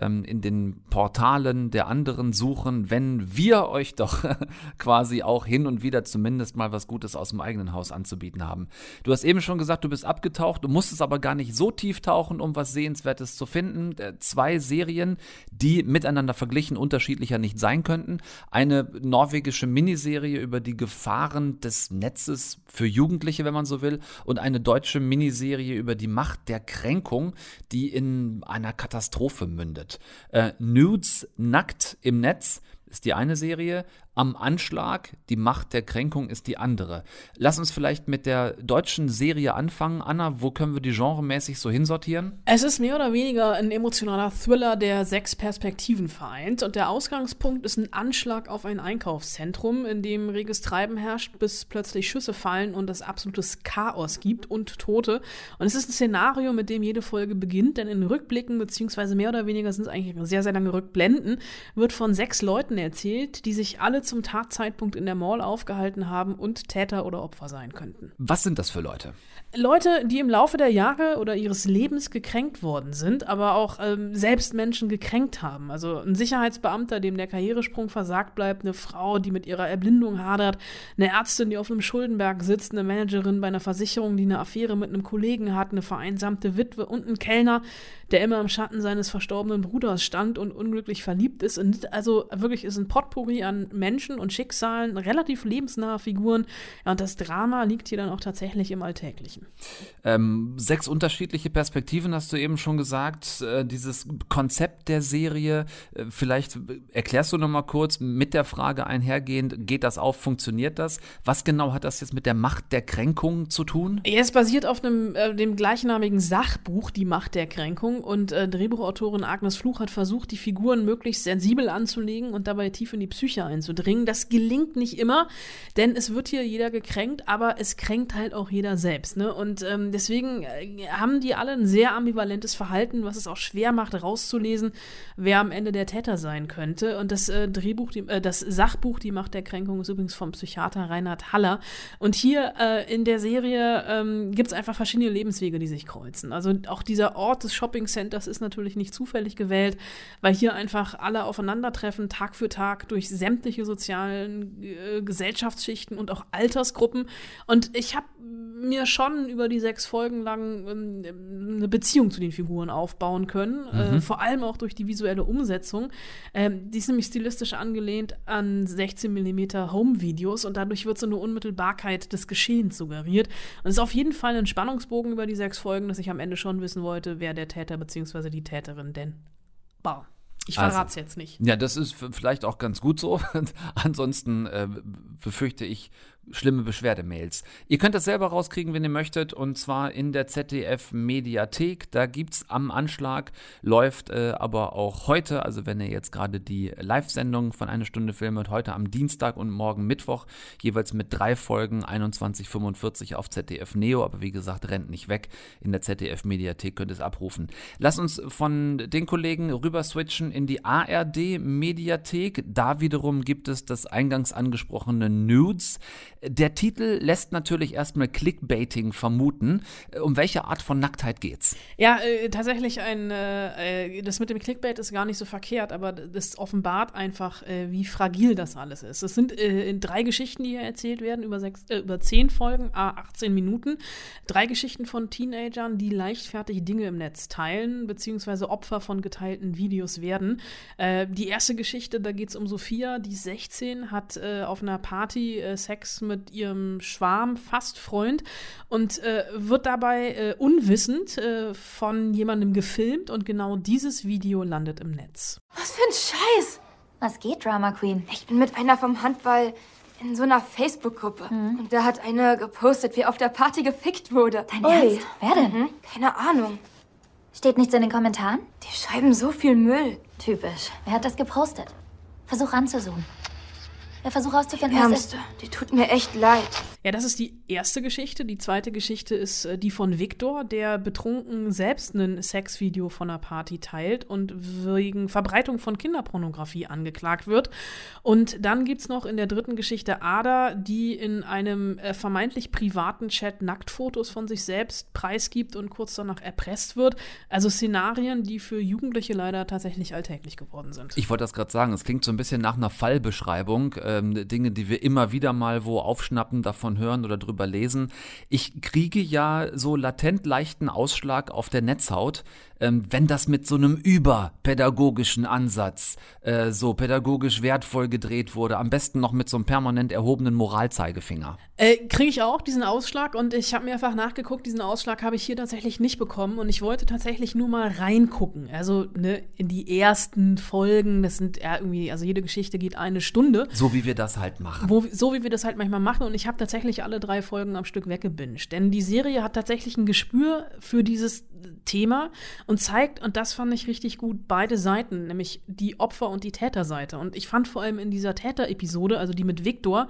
ähm, in den Portalen der anderen suchen, wenn wir euch doch quasi auch hin und wieder zumindest mal was Gutes aus dem eigenen Haus anzubieten haben. Du hast eben schon gesagt, du bist abgetaucht, du musstest aber gar nicht so tief tauchen, um was Sehenswertes zu finden. Äh, zwei Serien, die miteinander verglichen unterschiedlicher nicht sein könnten. Eine norwegische Miniserie über die Gefahren des Netzes für Jugendliche, wenn man so will, und eine deutsche Miniserie über die Macht der Kränkung, die in einer Katastrophe mündet wird. Äh, Nudes nackt im Netz ist die eine Serie, am Anschlag, die Macht der Kränkung ist die andere. Lass uns vielleicht mit der deutschen Serie anfangen. Anna, wo können wir die genremäßig so hinsortieren? Es ist mehr oder weniger ein emotionaler Thriller, der sechs Perspektiven vereint. Und der Ausgangspunkt ist ein Anschlag auf ein Einkaufszentrum, in dem reges Treiben herrscht, bis plötzlich Schüsse fallen und es absolutes Chaos gibt und Tote. Und es ist ein Szenario, mit dem jede Folge beginnt, denn in Rückblicken, beziehungsweise mehr oder weniger sind es eigentlich sehr, sehr lange Rückblenden, wird von sechs Leuten erzählt, die sich alle zum Tatzeitpunkt in der Mall aufgehalten haben und Täter oder Opfer sein könnten. Was sind das für Leute? Leute, die im Laufe der Jahre oder ihres Lebens gekränkt worden sind, aber auch ähm, selbst Menschen gekränkt haben. Also ein Sicherheitsbeamter, dem der Karrieresprung versagt bleibt, eine Frau, die mit ihrer Erblindung hadert, eine Ärztin, die auf einem Schuldenberg sitzt, eine Managerin bei einer Versicherung, die eine Affäre mit einem Kollegen hat, eine vereinsamte Witwe und ein Kellner, der immer im Schatten seines verstorbenen Bruders stand und unglücklich verliebt ist. Und also wirklich ist ein Potpourri an Menschen und Schicksalen, relativ lebensnahe Figuren. Ja, und das Drama liegt hier dann auch tatsächlich im Alltäglichen sprechen. Ähm, sechs unterschiedliche Perspektiven hast du eben schon gesagt. Äh, dieses Konzept der Serie, äh, vielleicht erklärst du noch mal kurz mit der Frage einhergehend, geht das auf, funktioniert das? Was genau hat das jetzt mit der Macht der Kränkung zu tun? Es basiert auf einem, äh, dem gleichnamigen Sachbuch Die Macht der Kränkung und äh, Drehbuchautorin Agnes Fluch hat versucht, die Figuren möglichst sensibel anzulegen und dabei dabei tief in die Psyche einzudringen. Das gelingt nicht immer, denn es wird hier jeder gekränkt, aber es kränkt halt auch jeder selbst. Ne? Und ähm, deswegen äh, haben die alle ein sehr ambivalentes Verhalten, was es auch schwer macht, rauszulesen, wer am Ende der Täter sein könnte. Und das äh, Drehbuch, die, äh, das Sachbuch Die Macht der Kränkung ist übrigens vom Psychiater Reinhard Haller. Und hier äh, in der Serie ähm, gibt es einfach verschiedene Lebenswege, die sich kreuzen. Also auch dieser Ort des Shopping Centers ist natürlich nicht zufällig gewählt, weil hier einfach alle aufeinandertreffen, Tag für Tag durch sämtliche sozialen äh, Gesellschaftsschichten und auch Altersgruppen. Und ich habe mir schon über die sechs Folgen lang ähm, eine Beziehung zu den Figuren aufbauen können. Äh, Mhm. Äh, vor allem auch durch die visuelle Umsetzung. Ähm, die ist nämlich stilistisch angelehnt an 16 mm Home-Videos und dadurch wird so eine Unmittelbarkeit des Geschehens suggeriert. Und es ist auf jeden Fall ein Spannungsbogen über die sechs Folgen, dass ich am Ende schon wissen wollte, wer der Täter bzw. die Täterin denn war. Ich Also, verrate es jetzt nicht. Ja, das ist vielleicht auch ganz gut so. Ansonsten äh, befürchte ich schlimme Beschwerdemails. Ihr könnt das selber rauskriegen, wenn ihr möchtet, und zwar in der ZDF-Mediathek. Da gibt's am Anschlag, läuft äh, aber auch heute, also wenn ihr jetzt gerade die Live-Sendung von Eine Stunde Film hört, heute am Dienstag und morgen Mittwoch, jeweils mit drei Folgen, 21.45 auf ZDF Neo, aber wie gesagt, rennt nicht weg. In der ZDF-Mediathek könnt ihr es abrufen. Lass uns von den Kollegen rüber switchen in die ARD-Mediathek. Da wiederum gibt es das eingangs angesprochene Nudes. Der Titel lässt natürlich erstmal Clickbaiting vermuten. Äh, Um welche Art von Nacktheit geht's? Ja, äh, tatsächlich ein, äh, äh, das mit dem Clickbait ist gar nicht so verkehrt, aber das offenbart einfach, äh, wie fragil das alles ist. Es sind äh, in drei Geschichten, die hier erzählt werden, über, sechs, über zehn Folgen, a 18 Minuten. Drei Geschichten von Teenagern, die leichtfertig Dinge im Netz teilen, beziehungsweise Opfer von geteilten Videos werden. Die erste Geschichte, da geht es um Sophia, die ist 16, hat auf einer Party Sex mit ihrem Schwarm, fast Freund, und äh, wird dabei äh, unwissend äh, von jemandem gefilmt und genau dieses Video landet im Netz. Was für ein Scheiß! Was geht, Drama Queen? Ich bin mit einer vom Handball in so einer Facebook-Gruppe. Mhm. Und da hat eine gepostet, wie auf der Party gefickt wurde. Dein Ernst? Wer denn? Mhm. Keine Ahnung. Steht nichts in den Kommentaren? Die schreiben so viel Müll. Typisch. Wer hat das gepostet? Versuch ranzuzoomen. Ja, versuch Die rauszufinden, was Ärmste. Die tut mir echt leid. Ja, das ist die erste Geschichte. Die zweite Geschichte ist äh, die von Viktor, der betrunken selbst ein Sexvideo von einer Party teilt und wegen Verbreitung von Kinderpornografie angeklagt wird. Und dann gibt es noch in der dritten Geschichte Ada, die in einem äh, vermeintlich privaten Chat Nacktfotos von sich selbst preisgibt und kurz danach erpresst wird. Also Szenarien, die für Jugendliche leider tatsächlich alltäglich geworden sind. Ich wollte das gerade sagen, es klingt so ein bisschen nach einer Fallbeschreibung. Ähm, Dinge, die wir immer wieder mal wo aufschnappen, davon hören oder drüber lesen. Ich kriege ja so latent leichten Ausschlag auf der Netzhaut, ähm, wenn das mit so einem überpädagogischen Ansatz äh, so pädagogisch wertvoll gedreht wurde. Am besten noch mit so einem permanent erhobenen Moralzeigefinger. Äh, Kriege ich auch diesen Ausschlag und ich habe mehrfach nachgeguckt, diesen Ausschlag habe ich hier tatsächlich nicht bekommen und ich wollte tatsächlich nur mal reingucken. Also ne, in die ersten Folgen, das sind ja irgendwie, also jede Geschichte geht eine Stunde. So wie wir das halt machen. Wo, so wie wir das halt manchmal machen und ich habe tatsächlich alle drei Folgen am Stück weggebinged. Denn die Serie hat tatsächlich ein Gespür für dieses Thema und zeigt, und das fand ich richtig gut, beide Seiten, nämlich die Opfer- und die Täterseite. Und ich fand vor allem in dieser Täter-Episode, also die mit Viktor,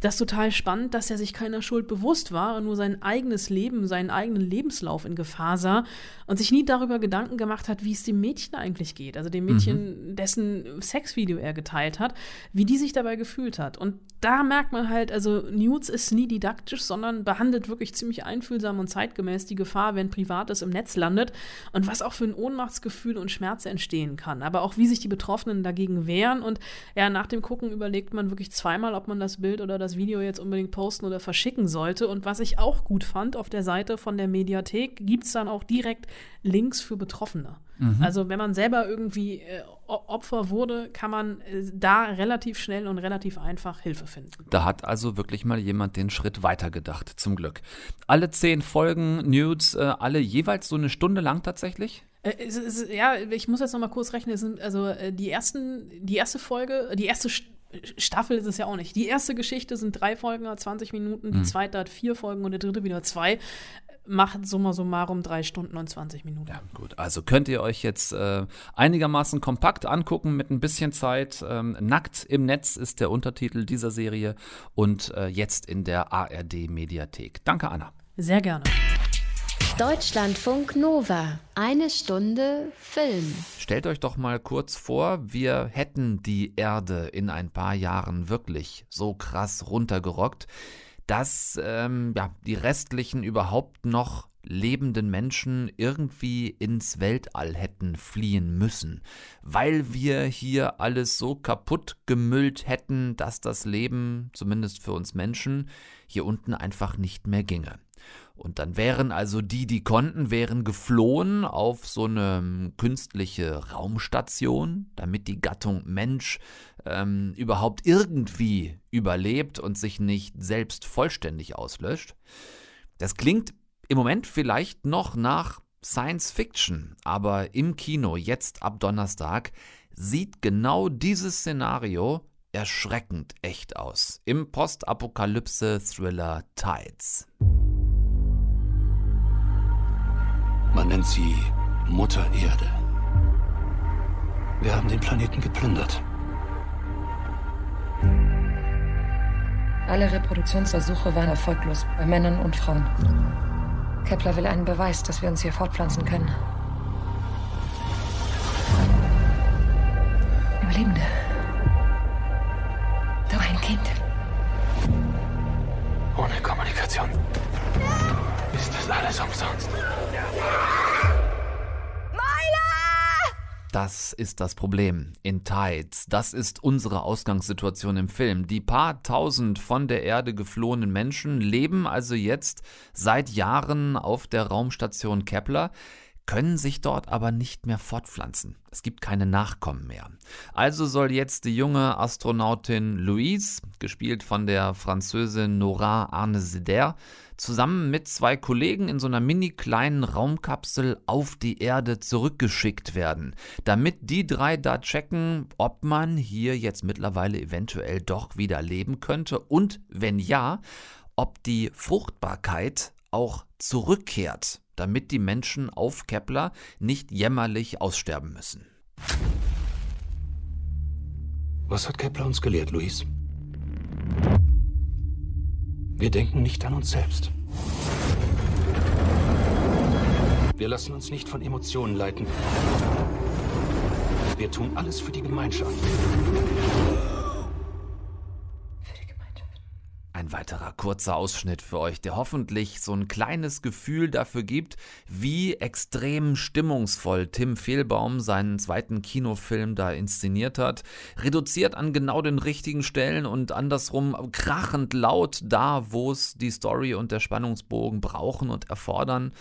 das total spannend, dass er sich keiner Schuld bewusst war und nur sein eigenes Leben, seinen eigenen Lebenslauf in Gefahr sah und sich nie darüber Gedanken gemacht hat, wie es dem Mädchen eigentlich geht. Also dem Mädchen, dessen Sexvideo er geteilt hat, wie die sich dabei gefühlt hat. Und da merkt man halt, also Nudes ist nie didaktisch, sondern behandelt wirklich ziemlich einfühlsam und zeitgemäß die Gefahr, wenn Privates im Netz landet und was auch für ein Ohnmachtsgefühl und Schmerz entstehen kann. Aber auch wie sich die Betroffenen dagegen wehren und ja, nach dem Gucken überlegt man wirklich zweimal, ob man das Bild oder das Video jetzt unbedingt posten oder verschicken sollte. Und was ich auch gut fand, auf der Seite von der Mediathek gibt es dann auch direkt Links für Betroffene. Mhm. Also wenn man selber irgendwie äh, Opfer wurde, kann man äh, da relativ schnell und relativ einfach Hilfe finden. Da hat also wirklich mal jemand den Schritt weitergedacht, zum Glück. Alle zehn Folgen, Nudes, äh, alle jeweils so eine Stunde lang tatsächlich? Äh, ja, ich muss jetzt noch mal kurz rechnen. Es sind also die ersten, die erste Folge, die erste St Staffel ist es ja auch nicht. Die erste Geschichte sind drei Folgen, hat 20 Minuten, die Mhm. zweite hat vier Folgen und die dritte wieder zwei. Macht summa summarum drei Stunden und 20 Minuten. Ja, gut. Also könnt ihr euch jetzt äh, einigermaßen kompakt angucken mit ein bisschen Zeit. Ähm, Nackt im Netz ist der Untertitel dieser Serie und äh, jetzt in der ARD Mediathek. Danke, Anna. Sehr gerne. Deutschlandfunk Nova. Eine Stunde Film. Stellt euch doch mal kurz vor, wir hätten die Erde in ein paar Jahren wirklich so krass runtergerockt, dass ähm, ja, die restlichen überhaupt noch lebenden Menschen irgendwie ins Weltall hätten fliehen müssen, weil wir hier alles so kaputt gemüllt hätten, dass das Leben, zumindest für uns Menschen, hier unten einfach nicht mehr ginge. Und dann wären also die, die konnten, wären geflohen auf so eine künstliche Raumstation, damit die Gattung Mensch ähm, überhaupt irgendwie überlebt und sich nicht selbst vollständig auslöscht. Das klingt im Moment vielleicht noch nach Science Fiction, aber im Kino jetzt ab Donnerstag sieht genau dieses Szenario erschreckend echt aus. Im Postapokalypse-Thriller Tides. Man nennt sie Mutter Erde. Wir haben den Planeten geplündert. Alle Reproduktionsversuche waren erfolglos, bei Männern und Frauen. Kepler will einen Beweis, dass wir uns hier fortpflanzen können. Überlebende. Doch ein Kind. Ohne Kommunikation ist das alles umsonst. Das ist das Problem in Tides. Das ist unsere Ausgangssituation im Film. Die paar tausend von der Erde geflohenen Menschen leben also jetzt seit Jahren auf der Raumstation Kepler können sich dort aber nicht mehr fortpflanzen. Es gibt keine Nachkommen mehr. Also soll jetzt die junge Astronautin Louise, gespielt von der Französin Nora Arne-Sider, zusammen mit zwei Kollegen in so einer mini kleinen Raumkapsel auf die Erde zurückgeschickt werden, damit die drei da checken, ob man hier jetzt mittlerweile eventuell doch wieder leben könnte und wenn ja, ob die Fruchtbarkeit auch zurückkehrt damit die Menschen auf Kepler nicht jämmerlich aussterben müssen. Was hat Kepler uns gelehrt, Luis? Wir denken nicht an uns selbst. Wir lassen uns nicht von Emotionen leiten. Wir tun alles für die Gemeinschaft. Ein weiterer kurzer Ausschnitt für euch, der hoffentlich so ein kleines Gefühl dafür gibt, wie extrem stimmungsvoll Tim Fehlbaum seinen zweiten Kinofilm da inszeniert hat. Reduziert an genau den richtigen Stellen und andersrum krachend laut da, wo es die Story und der Spannungsbogen brauchen und erfordern.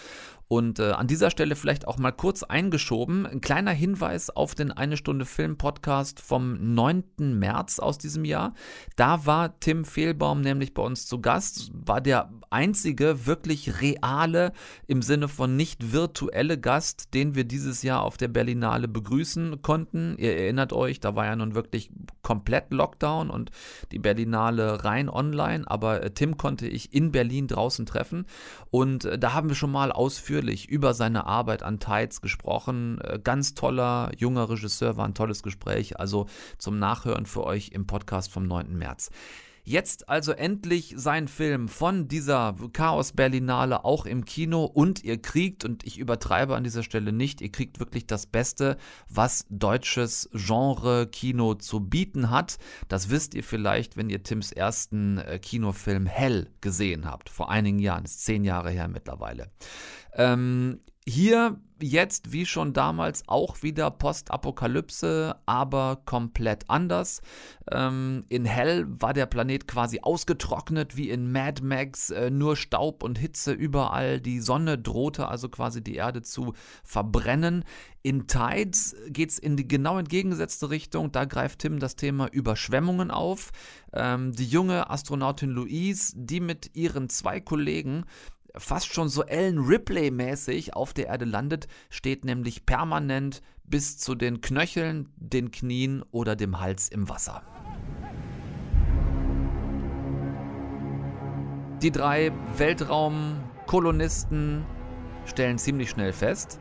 Und äh, an dieser Stelle vielleicht auch mal kurz eingeschoben, ein kleiner Hinweis auf den Eine Stunde Film Podcast vom 9. März aus diesem Jahr. Da war Tim Fehlbaum nämlich bei uns zu Gast, war der einzige wirklich reale, im Sinne von nicht virtuelle Gast, den wir dieses Jahr auf der Berlinale begrüßen konnten. Ihr erinnert euch, da war ja nun wirklich komplett Lockdown und die Berlinale rein online, aber äh, Tim konnte ich in Berlin draußen treffen und äh, da haben wir schon mal ausführlich ausführlich über seine Arbeit an Tides gesprochen. Äh, ganz toller junger Regisseur, war ein tolles Gespräch. Also zum Nachhören für euch im Podcast vom 9. März. Jetzt also endlich sein Film von dieser Chaos Berlinale auch im Kino und ihr kriegt, und ich übertreibe an dieser Stelle nicht, ihr kriegt wirklich das Beste, was deutsches Genre-Kino zu bieten hat. Das wisst ihr vielleicht, wenn ihr Tims ersten äh, Kinofilm Hell gesehen habt, vor einigen Jahren, ist zehn Jahre her mittlerweile. Ähm, hier jetzt wie schon damals auch wieder Postapokalypse, aber komplett anders. Ähm, in Hell war der Planet quasi ausgetrocknet wie in Mad Max, äh, nur Staub und Hitze überall. Die Sonne drohte also quasi die Erde zu verbrennen. In Tides geht es in die genau entgegengesetzte Richtung. Da greift Tim das Thema Überschwemmungen auf. Ähm, die junge Astronautin Louise, die mit ihren zwei Kollegen fast schon so Ellen Ripley-mäßig auf der Erde landet, steht nämlich permanent bis zu den Knöcheln, den Knien oder dem Hals im Wasser. Die drei Weltraum- Kolonisten stellen ziemlich schnell fest,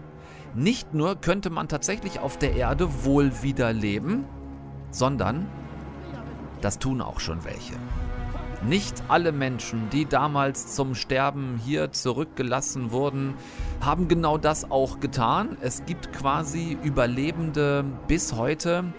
nicht nur könnte man tatsächlich auf der Erde wohl wieder leben, sondern das tun auch schon welche. Nicht alle Menschen, die damals zum Sterben hier zurückgelassen wurden, haben genau das auch getan. Es gibt quasi Überlebende bis heute,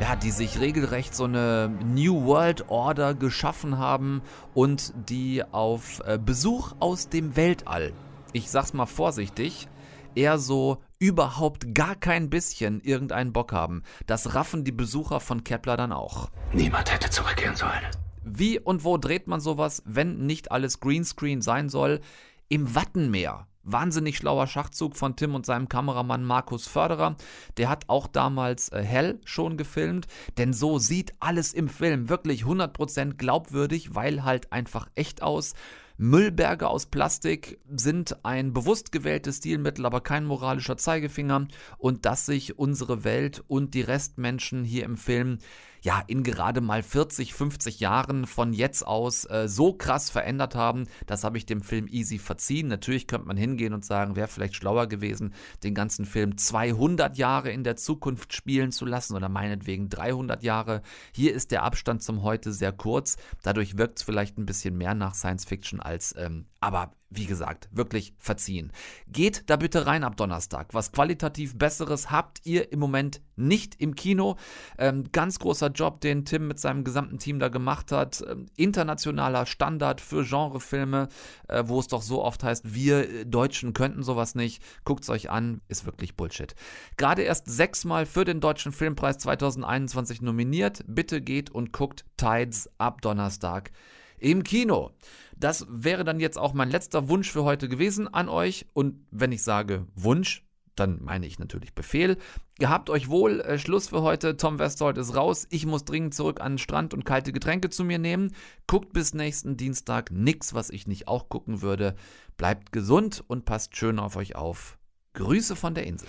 ja, die sich regelrecht so eine New World Order geschaffen haben und die auf äh, Besuch aus dem Weltall, ich sag's mal vorsichtig, eher so überhaupt gar kein bisschen irgendeinen Bock haben. Das raffen die Besucher von Kepler dann auch. Niemand hätte zurückgehen sollen. Wie und wo dreht man sowas, wenn nicht alles Greenscreen sein soll? Im Wattenmeer. Wahnsinnig schlauer Schachzug von Tim und seinem Kameramann Markus Förderer. Der hat auch damals äh, Hell schon gefilmt, denn so sieht alles im Film wirklich 100% glaubwürdig, weil halt einfach echt aus. Müllberge aus Plastik sind ein bewusst gewähltes Stilmittel, aber kein moralischer Zeigefinger und dass sich unsere Welt und die Restmenschen hier im Film ja in gerade mal 40, 50 Jahren von jetzt aus äh, so krass verändert haben, das habe ich dem Film easy verziehen. Natürlich könnte man hingehen und sagen, wäre vielleicht schlauer gewesen, den ganzen Film 200 Jahre in der Zukunft spielen zu lassen oder meinetwegen 300 Jahre. Hier ist der Abstand zum Heute sehr kurz. Dadurch wirkt es vielleicht ein bisschen mehr nach Science Fiction als, ähm, aber wie gesagt, wirklich verziehen. Geht da bitte rein ab Donnerstag. Was qualitativ Besseres habt ihr im Moment nicht im Kino. Ähm, ganz großer Job, den Tim mit seinem gesamten Team da gemacht hat. Ähm, internationaler Standard für Genrefilme, äh, wo es doch so oft heißt, wir äh, Deutschen könnten sowas nicht. Guckt es euch an, ist wirklich Bullshit. Gerade erst sechsmal für den Deutschen Filmpreis 2021 nominiert. Bitte geht und guckt Tides ab Donnerstag im Kino. Das wäre dann jetzt auch mein letzter Wunsch für heute gewesen an euch. Und wenn ich sage Wunsch, dann meine ich natürlich Befehl. Gehabt euch wohl, äh, Schluss für heute. Tom Westholt ist raus. Ich muss dringend zurück an den Strand und kalte Getränke zu mir nehmen. Guckt bis nächsten Dienstag nix, was ich nicht auch gucken würde. Bleibt gesund und passt schön auf euch auf. Grüße von der Insel.